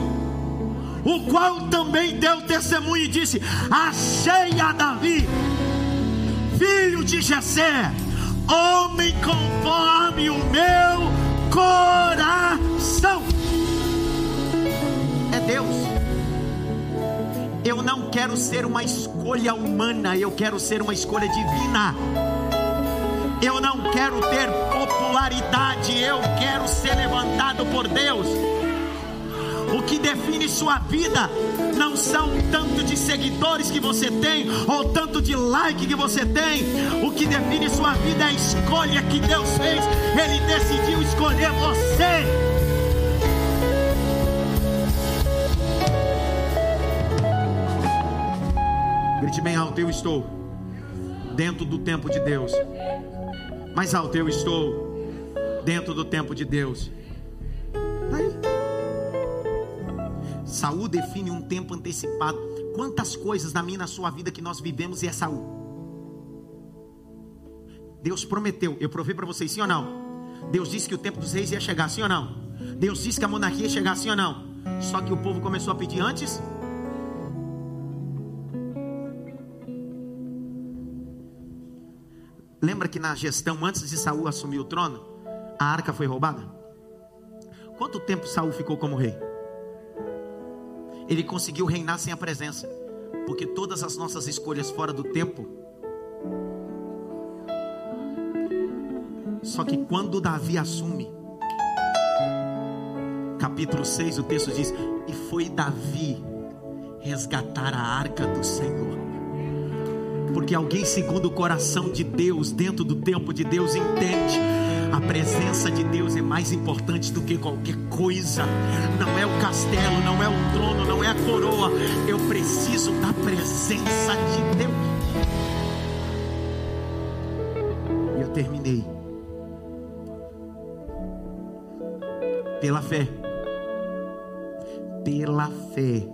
[SPEAKER 1] o qual também deu testemunho e disse: Achei a Davi, filho de Jessé, homem conforme o meu coração. É Deus. Eu não quero ser uma escolha humana, eu quero ser uma escolha divina. Eu não quero ter popularidade, eu quero ser levantado por Deus. O que define sua vida não são tanto de seguidores que você tem ou tanto de like que você tem. O que define sua vida é a escolha que Deus fez. Ele decidiu escolher você. Grite bem alto, eu estou dentro do tempo de Deus. Mais alto, eu estou dentro do tempo de Deus. Saúl define um tempo antecipado. Quantas coisas na minha e na sua vida que nós vivemos e é Saúl. Deus prometeu, eu provei para vocês, sim ou não? Deus disse que o tempo dos reis ia chegar, sim ou não? Deus disse que a monarquia ia chegar, sim ou não? Só que o povo começou a pedir antes. Lembra que na gestão antes de Saul assumir o trono, a arca foi roubada? Quanto tempo Saul ficou como rei? Ele conseguiu reinar sem a presença, porque todas as nossas escolhas fora do tempo. Só que quando Davi assume, capítulo 6, o texto diz: E foi Davi resgatar a arca do Senhor. Porque alguém segundo o coração de Deus, dentro do tempo de Deus, entende a presença de Deus é mais importante do que qualquer coisa. Não é o castelo, não é o trono, não é a coroa. Eu preciso da presença de Deus. E eu terminei. Pela fé. Pela fé.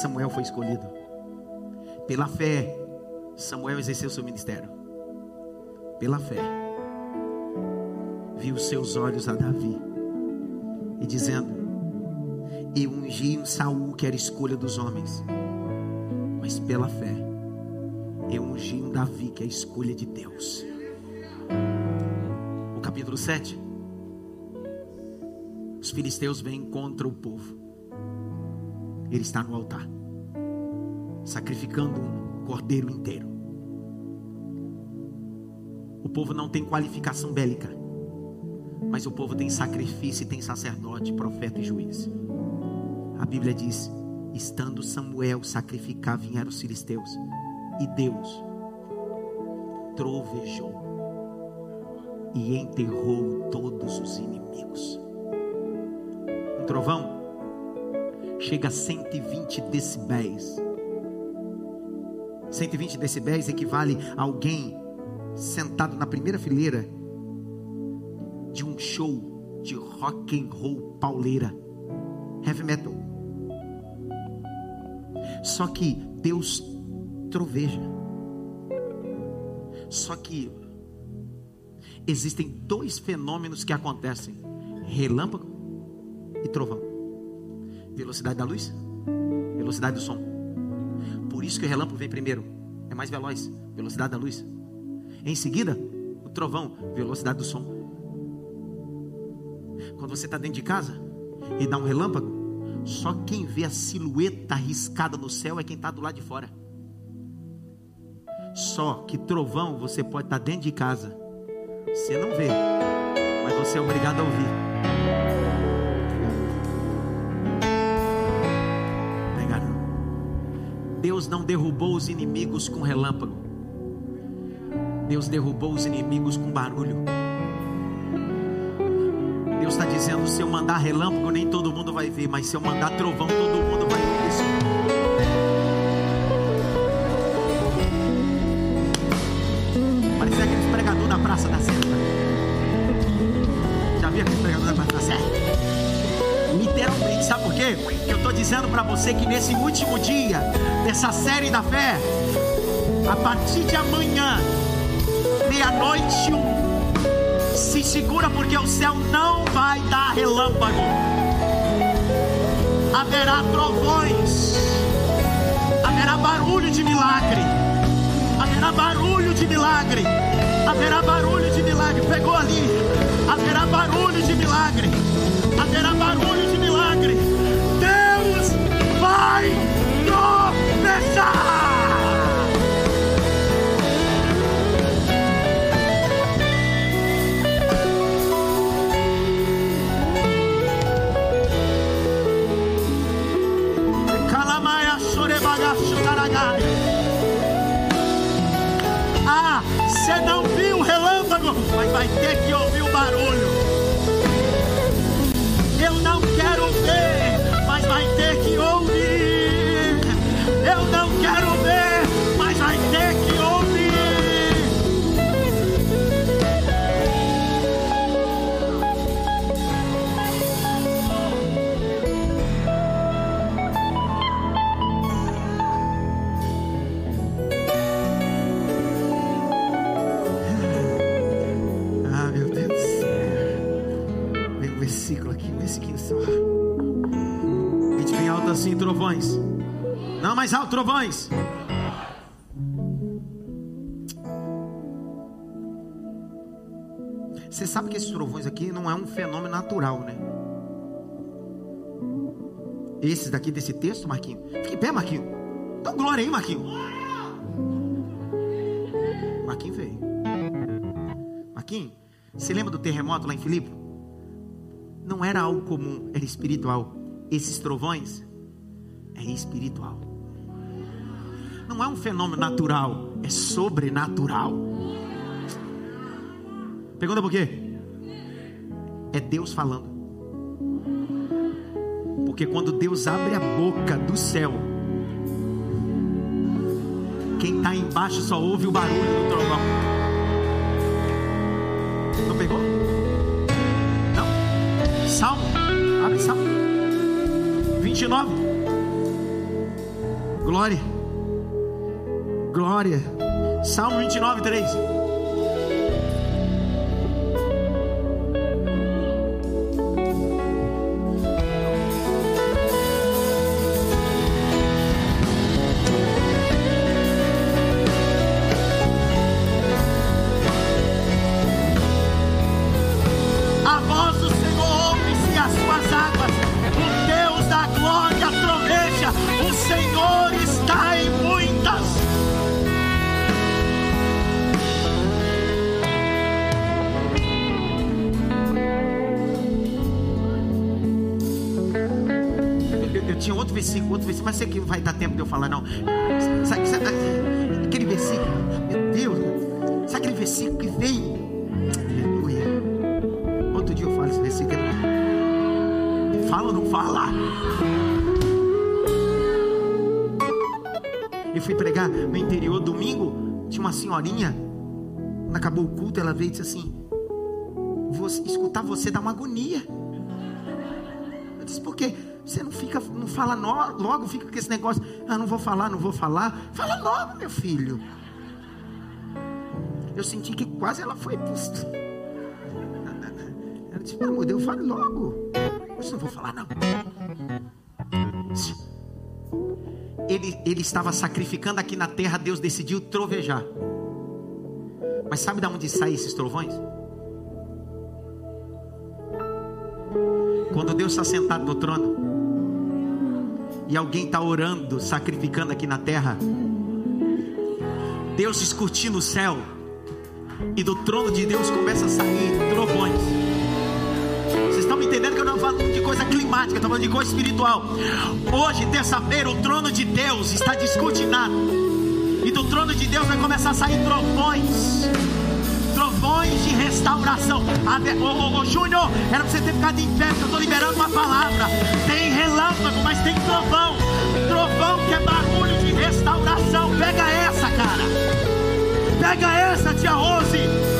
[SPEAKER 1] Samuel foi escolhido. Pela fé, Samuel exerceu seu ministério. Pela fé viu seus olhos a Davi e dizendo: Eu ungi um Saul que era escolha dos homens, mas pela fé eu ungi um Davi que é a escolha de Deus. O capítulo 7. Os filisteus vêm contra o povo. Ele está no altar, sacrificando um cordeiro inteiro. O povo não tem qualificação bélica mas o povo tem sacrifício, tem sacerdote, profeta e juiz. A Bíblia diz: estando Samuel sacrificar, vieram os filisteus, e Deus trovejou e enterrou todos os inimigos. Um trovão chega a 120 decibéis. 120 decibéis equivale a alguém sentado na primeira fileira de um show de rock and roll pauleira, heavy metal. Só que Deus troveja. Só que existem dois fenômenos que acontecem: relâmpago e trovão. Velocidade da luz, velocidade do som. Por isso que o relâmpago vem primeiro, é mais veloz, velocidade da luz. Em seguida, o trovão, velocidade do som. Quando você está dentro de casa e dá um relâmpago, só quem vê a silhueta arriscada no céu é quem está do lado de fora. Só que trovão você pode estar tá dentro de casa, você não vê, mas você é obrigado a ouvir. Deus não derrubou os inimigos com relâmpago. Deus derrubou os inimigos com barulho. Deus está dizendo: se eu mandar relâmpago, nem todo mundo vai ver, mas se eu mandar trovão, todo mundo vai ver isso. Parecia aquele pregador da Praça da Sé. Já viu aquele pregador da Praça da Sé? Literalmente, sabe por quê? Eu estou dizendo para você que nesse último dia dessa série da fé, a partir de amanhã, meia-noite segura, porque o céu não vai dar relâmpago. Haverá trovões, haverá barulho de milagre, haverá barulho de milagre, haverá barulho de milagre. Pegou ali, haverá barulho de milagre, haverá barulho de milagre. Deus vai tropeçar. Relâmpago, mas vai mais alto, trovões. Você sabe que esses trovões aqui não é um fenômeno natural, né? Esses daqui desse texto, Marquinho. Fique em pé, Marquinho. Dá glória aí, Marquinho. Marquinho veio. Marquinho, você lembra do terremoto lá em Filipe? Não era algo comum, era espiritual. Esses trovões é espiritual. Não é um fenômeno natural, é sobrenatural. Pergunta por quê? É Deus falando. Porque quando Deus abre a boca do céu, quem está embaixo só ouve o barulho do trovão. Não pegou? Não? Salmo, abre Salmo 29. Glória, glória. Salmo 29, 3. Você dá uma agonia. Eu disse, por quê? Você não fica, não fala no, logo, fica com esse negócio, ah, não vou falar, não vou falar. Fala logo, meu filho. Eu senti que quase ela foi. Ela disse, pelo amor de Deus, fale logo. Eu não vou falar, não. Ele, ele estava sacrificando aqui na terra, Deus decidiu trovejar. Mas sabe de onde saem esses trovões? Quando Deus está sentado no trono, e alguém está orando, sacrificando aqui na terra, Deus escurtindo o céu, e do trono de Deus começa a sair trovões. Vocês estão me entendendo que eu não estou falando de coisa climática, estou falando de coisa espiritual. Hoje, terça-feira, o trono de Deus está descortinado, e do trono de Deus vai começar a sair trovões de restauração. Ô, ô, ô Júnior, era para você ter ficado em pé, eu estou liberando uma palavra. Tem relâmpago, mas tem trovão. Trovão que é barulho de restauração. Pega essa, cara. Pega essa, tia Rose.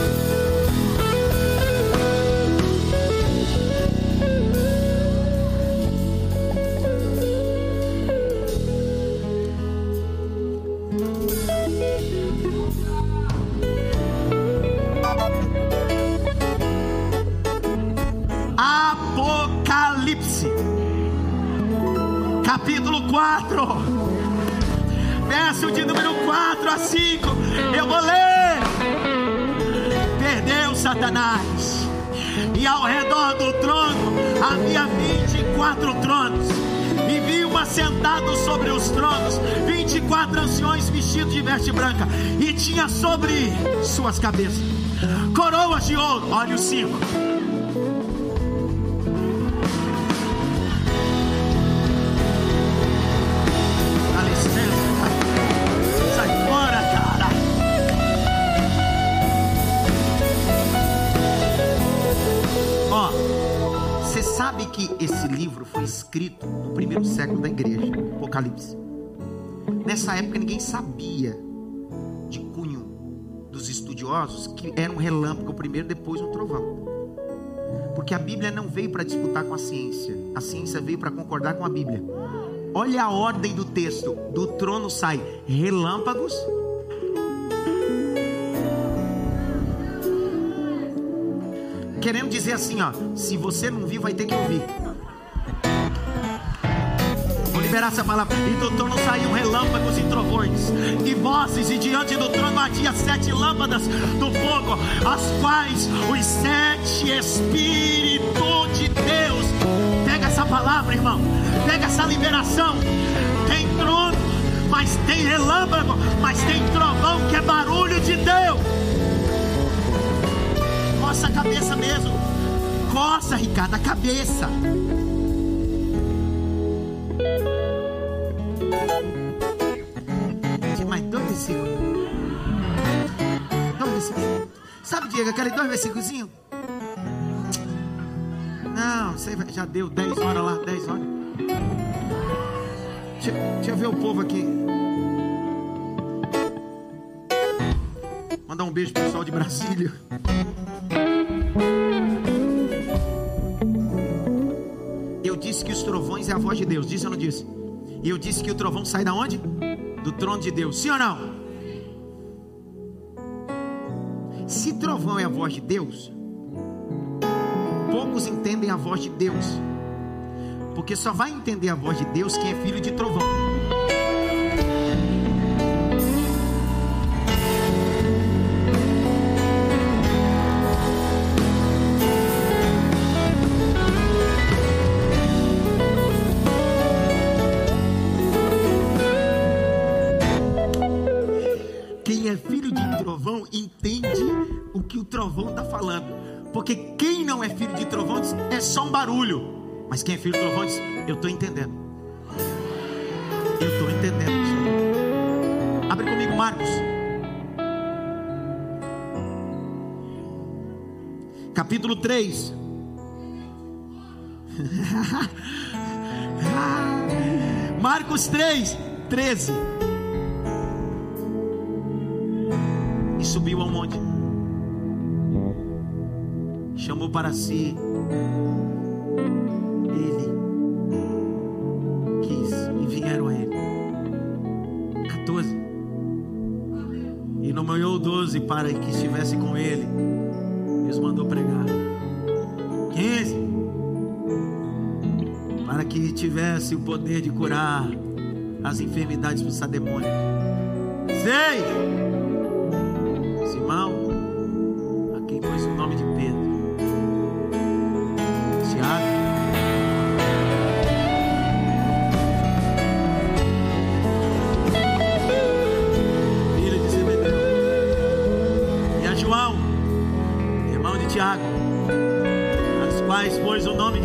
[SPEAKER 1] Capítulo 4, verso de número 4 a 5. Eu vou ler. Perdeu Satanás, e ao redor do trono havia 24 tronos. E vi um assentado sobre os tronos, 24 anciões vestidos de veste branca, e tinha sobre suas cabeças coroas de ouro. Olha o 5 escrito no primeiro século da igreja, Apocalipse. Nessa época ninguém sabia de cunho dos estudiosos que era um relâmpago primeiro, depois um trovão. Porque a Bíblia não veio para disputar com a ciência, a ciência veio para concordar com a Bíblia. Olha a ordem do texto: do trono sai relâmpagos querendo dizer assim, ó, se você não viu, vai ter que ouvir. Liberar essa palavra. E do trono saíam relâmpagos e trovões, e vozes, e diante do trono ardia sete lâmpadas do fogo, as quais os sete Espíritos de Deus. Pega essa palavra, irmão. Pega essa liberação. Tem trono, mas tem relâmpago, mas tem trovão que é barulho de Deus. Coça a cabeça mesmo. Coça, Ricardo, a cabeça. Versículos. Dois versículos. Sabe, Diego, aquele dois versículos? Não, você já deu 10 horas lá, 10 horas. Deixa, deixa eu ver o povo aqui. Mandar um beijo pro pessoal de Brasília. Eu disse que os trovões é a voz de Deus, disse ou não disse? E eu disse que o trovão sai da onde? Do trono de Deus, sim ou não? Se trovão é a voz de Deus, poucos entendem a voz de Deus, porque só vai entender a voz de Deus quem é filho de trovão. Quem é filho de trovão diz, eu estou entendendo. Eu estou entendendo. Senhor. Abre comigo, Marcos. Capítulo 3. Marcos 3, 13. E subiu ao monte chamou para si. Para que estivesse com ele. Deus mandou pregar. 15. Para que tivesse o poder de curar as enfermidades dos demônios. 6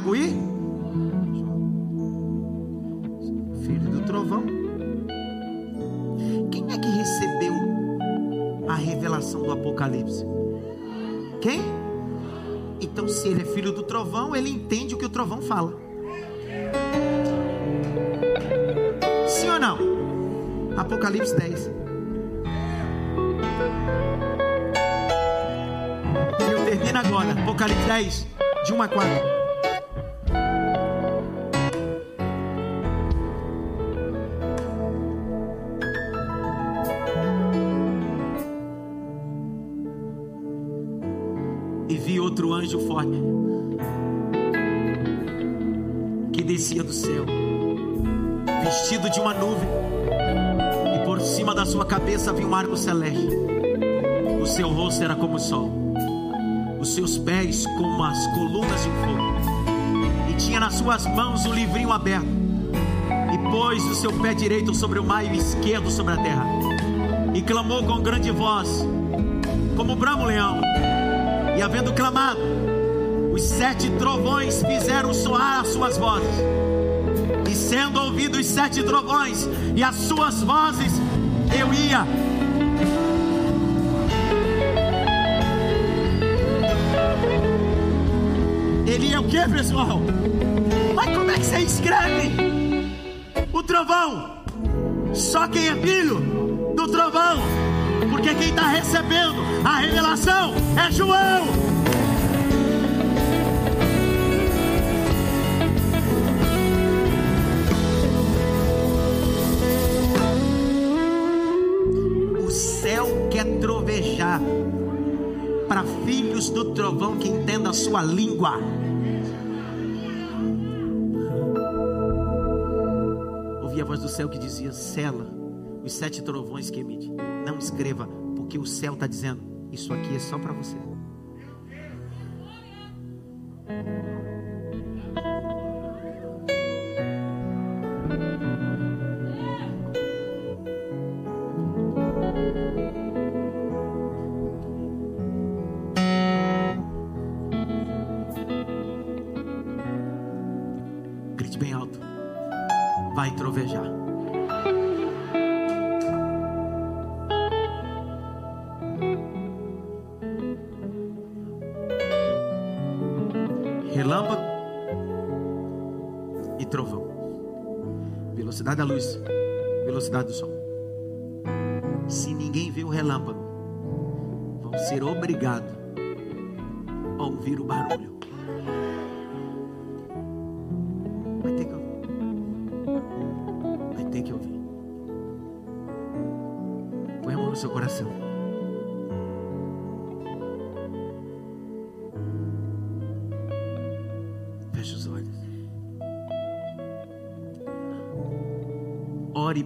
[SPEAKER 1] Tiago e filho do trovão. Quem é que recebeu a revelação do Apocalipse? Quem? Então, se ele é filho do trovão, ele entende o que o trovão fala. Sim ou não? Apocalipse 10. termina agora. Apocalipse 10, de 1 a 4. Como o sol os seus pés como as colunas de fogo, e tinha nas suas mãos o livrinho aberto, e pôs o seu pé direito sobre o mar e o esquerdo sobre a terra, e clamou com grande voz, como bramo leão, e havendo clamado, os sete trovões fizeram soar as suas vozes, e sendo ouvidos os sete trovões e as suas vozes, eu ia Ele é o que, pessoal? Mas como é que você escreve o trovão? Só quem é filho do trovão, porque quem está recebendo a revelação é João. Trovejar para filhos do trovão que entenda a sua língua. Céu que dizia: Sela os sete trovões que emite. Não escreva, porque o céu está dizendo: Isso aqui é só para você.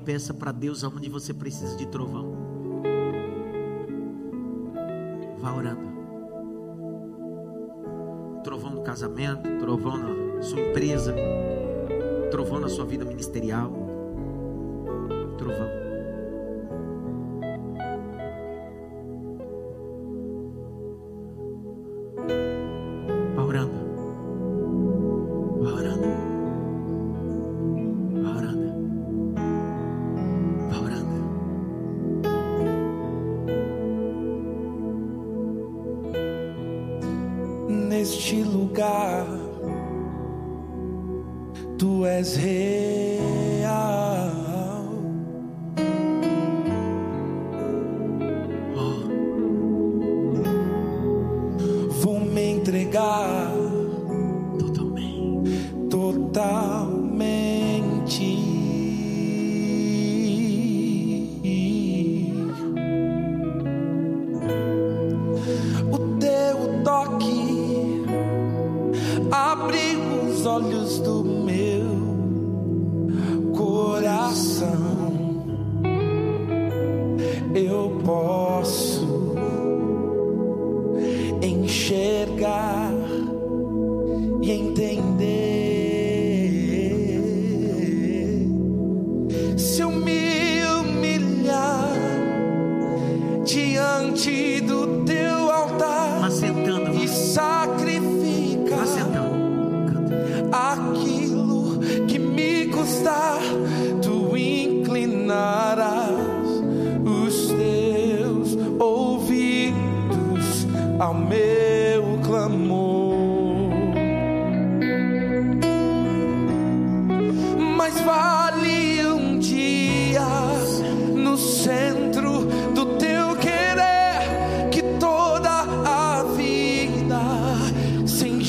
[SPEAKER 1] Peça para Deus aonde você precisa de trovão. Vá orando. Trovão no casamento, trovão na sua empresa, trovão na sua vida ministerial.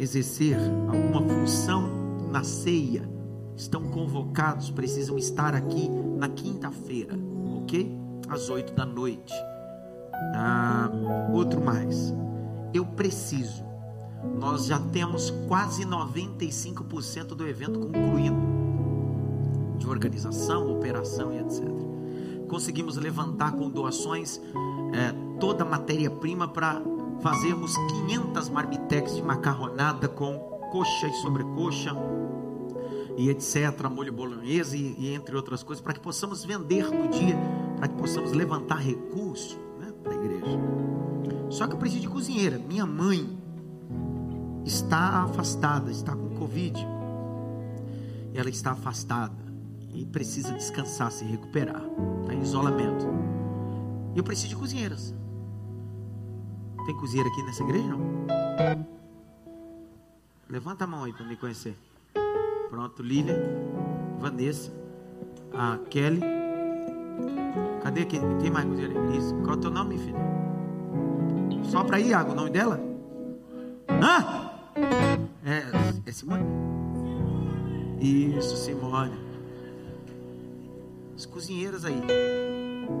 [SPEAKER 1] exercer alguma função na ceia. Estão convocados, precisam estar aqui na quinta-feira, ok? Às oito da noite. Ah, outro mais. Eu preciso. Nós já temos quase 95% do evento concluído de organização, operação e etc conseguimos levantar com doações é, toda a matéria-prima para fazermos 500 marmitex de macarronada com coxa e sobrecoxa e etc, molho bolonhesa e, e entre outras coisas, para que possamos vender no dia, para que possamos levantar recursos né, para a igreja. Só que eu preciso de cozinheira. Minha mãe está afastada, está com Covid. Ela está afastada e precisa descansar, se recuperar. Está em isolamento. Eu preciso de cozinheiras. Tem cozinheira aqui nessa igreja? Levanta a mão aí para me conhecer. Pronto, Lilian, Vanessa, a Kelly. Cadê quem? Tem mais cozinheira? Isso. Qual é o teu nome, filho? Só para ir, Iago, o nome dela? Hã? É, é Simone? Isso, Simone. As cozinheiras aí.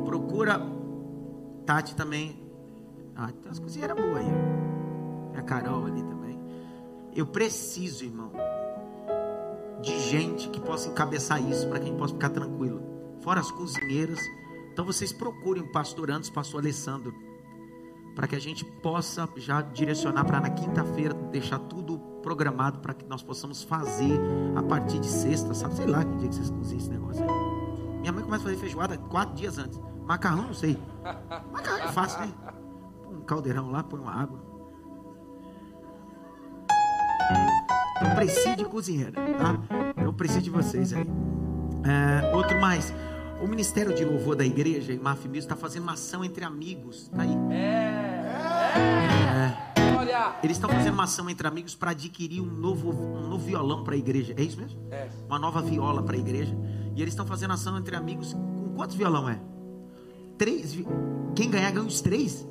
[SPEAKER 1] Procura Tati também. Ah, tem umas cozinheiras boas aí. A Carol ali também. Eu preciso, irmão, de gente que possa encabeçar isso para quem possa ficar tranquilo. Fora as cozinheiras. Então vocês procurem o pastor antes, pastor Alessandro, para que a gente possa já direcionar para na quinta-feira deixar tudo programado para que nós possamos fazer a partir de sexta, sabe? Sei lá que dia que vocês cozinham esse negócio aí. Minha mãe começa a fazer feijoada quatro dias antes. Macarrão, não sei. Macarrão é fácil, né? Caldeirão lá, põe uma água. Eu preciso de cozinheira, tá? Eu preciso de vocês aí. É, outro mais. O Ministério de Louvor da Igreja, Imaf Music, está fazendo uma ação entre amigos. Tá aí? É. é. Olha. Eles estão fazendo uma ação entre amigos para adquirir um novo, um novo violão para a igreja. É isso mesmo? É. Uma nova viola para a igreja. E eles estão fazendo ação entre amigos. Com quantos violão é? Três. Quem ganhar ganha os três?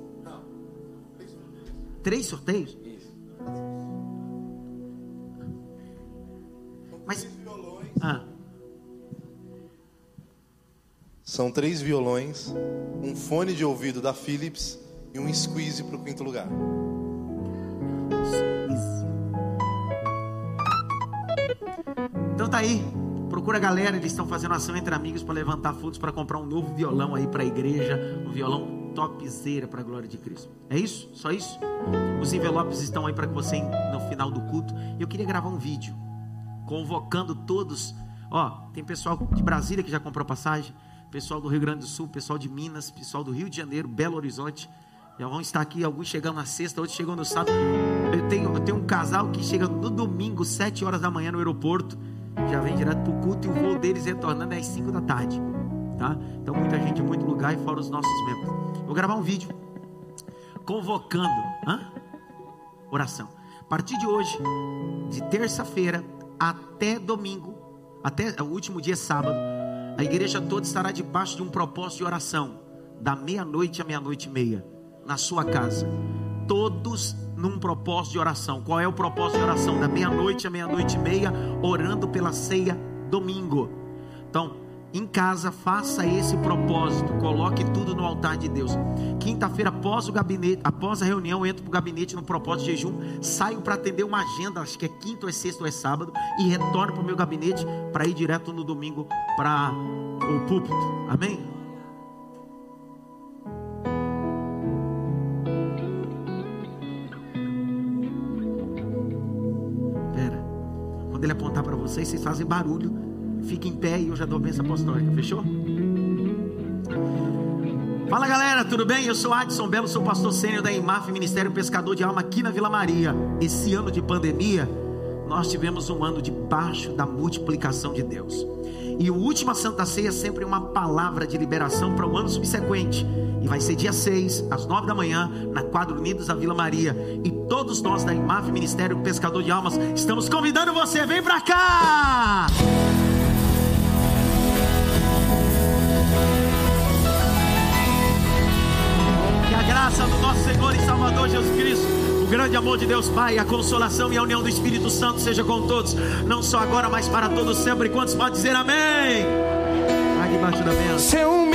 [SPEAKER 1] Três sorteios? Isso. Mas. Ah.
[SPEAKER 2] São três violões, um fone de ouvido da Philips e um squeeze para o quinto lugar.
[SPEAKER 1] Então tá aí. Procura a galera, eles estão fazendo ação entre amigos para levantar fundos para comprar um novo violão aí para a igreja, um violão topzera para a glória de Cristo. É isso? Só isso? Os envelopes estão aí para você no final do culto. Eu queria gravar um vídeo convocando todos. Ó, tem pessoal de Brasília que já comprou passagem pessoal do Rio Grande do Sul, pessoal de Minas, pessoal do Rio de Janeiro, Belo Horizonte. Já vão estar aqui, alguns chegando na sexta, outros chegando no sábado. Eu tenho, eu tenho um casal que chega no domingo, sete horas da manhã no aeroporto. Já vem direto para o culto e o voo deles retornando às cinco da tarde. Tá? Então muita gente, muito lugar e fora os nossos membros. Vou gravar um vídeo convocando hã? oração. A partir de hoje, de terça-feira até domingo, até o último dia sábado, a igreja toda estará debaixo de um propósito de oração, da meia-noite à meia-noite e meia, na sua casa. Todos num propósito de oração. Qual é o propósito de oração? Da meia-noite à meia-noite e meia, orando pela ceia domingo. Então, em casa, faça esse propósito, coloque tudo no altar de Deus. Quinta-feira, após o gabinete, após a reunião, entro para o gabinete no propósito de jejum, saio para atender uma agenda, acho que é quinta ou é sexta ou é sábado, e retorno para o meu gabinete para ir direto no domingo para o púlpito. Amém? Pera, quando ele apontar para vocês, vocês fazem barulho Fique em pé e eu já dou a bênção apostólica. Fechou? Fala galera, tudo bem? Eu sou Adson Belo, sou pastor sênior da IMAF, Ministério Pescador de Alma aqui na Vila Maria. Esse ano de pandemia, nós tivemos um ano debaixo da multiplicação de Deus. E o última Santa Ceia é sempre uma palavra de liberação para o ano subsequente. E vai ser dia 6, às 9 da manhã, na Quadro Unidos da Vila Maria. E todos nós da IMAF, Ministério Pescador de Almas, estamos convidando você, vem para cá! Graça do nosso Senhor e Salvador Jesus Cristo, o grande amor de Deus Pai, a consolação e a união do Espírito Santo seja com todos, não só agora, mas para todos sempre. Quantos podem dizer amém? Vai debaixo da bênção.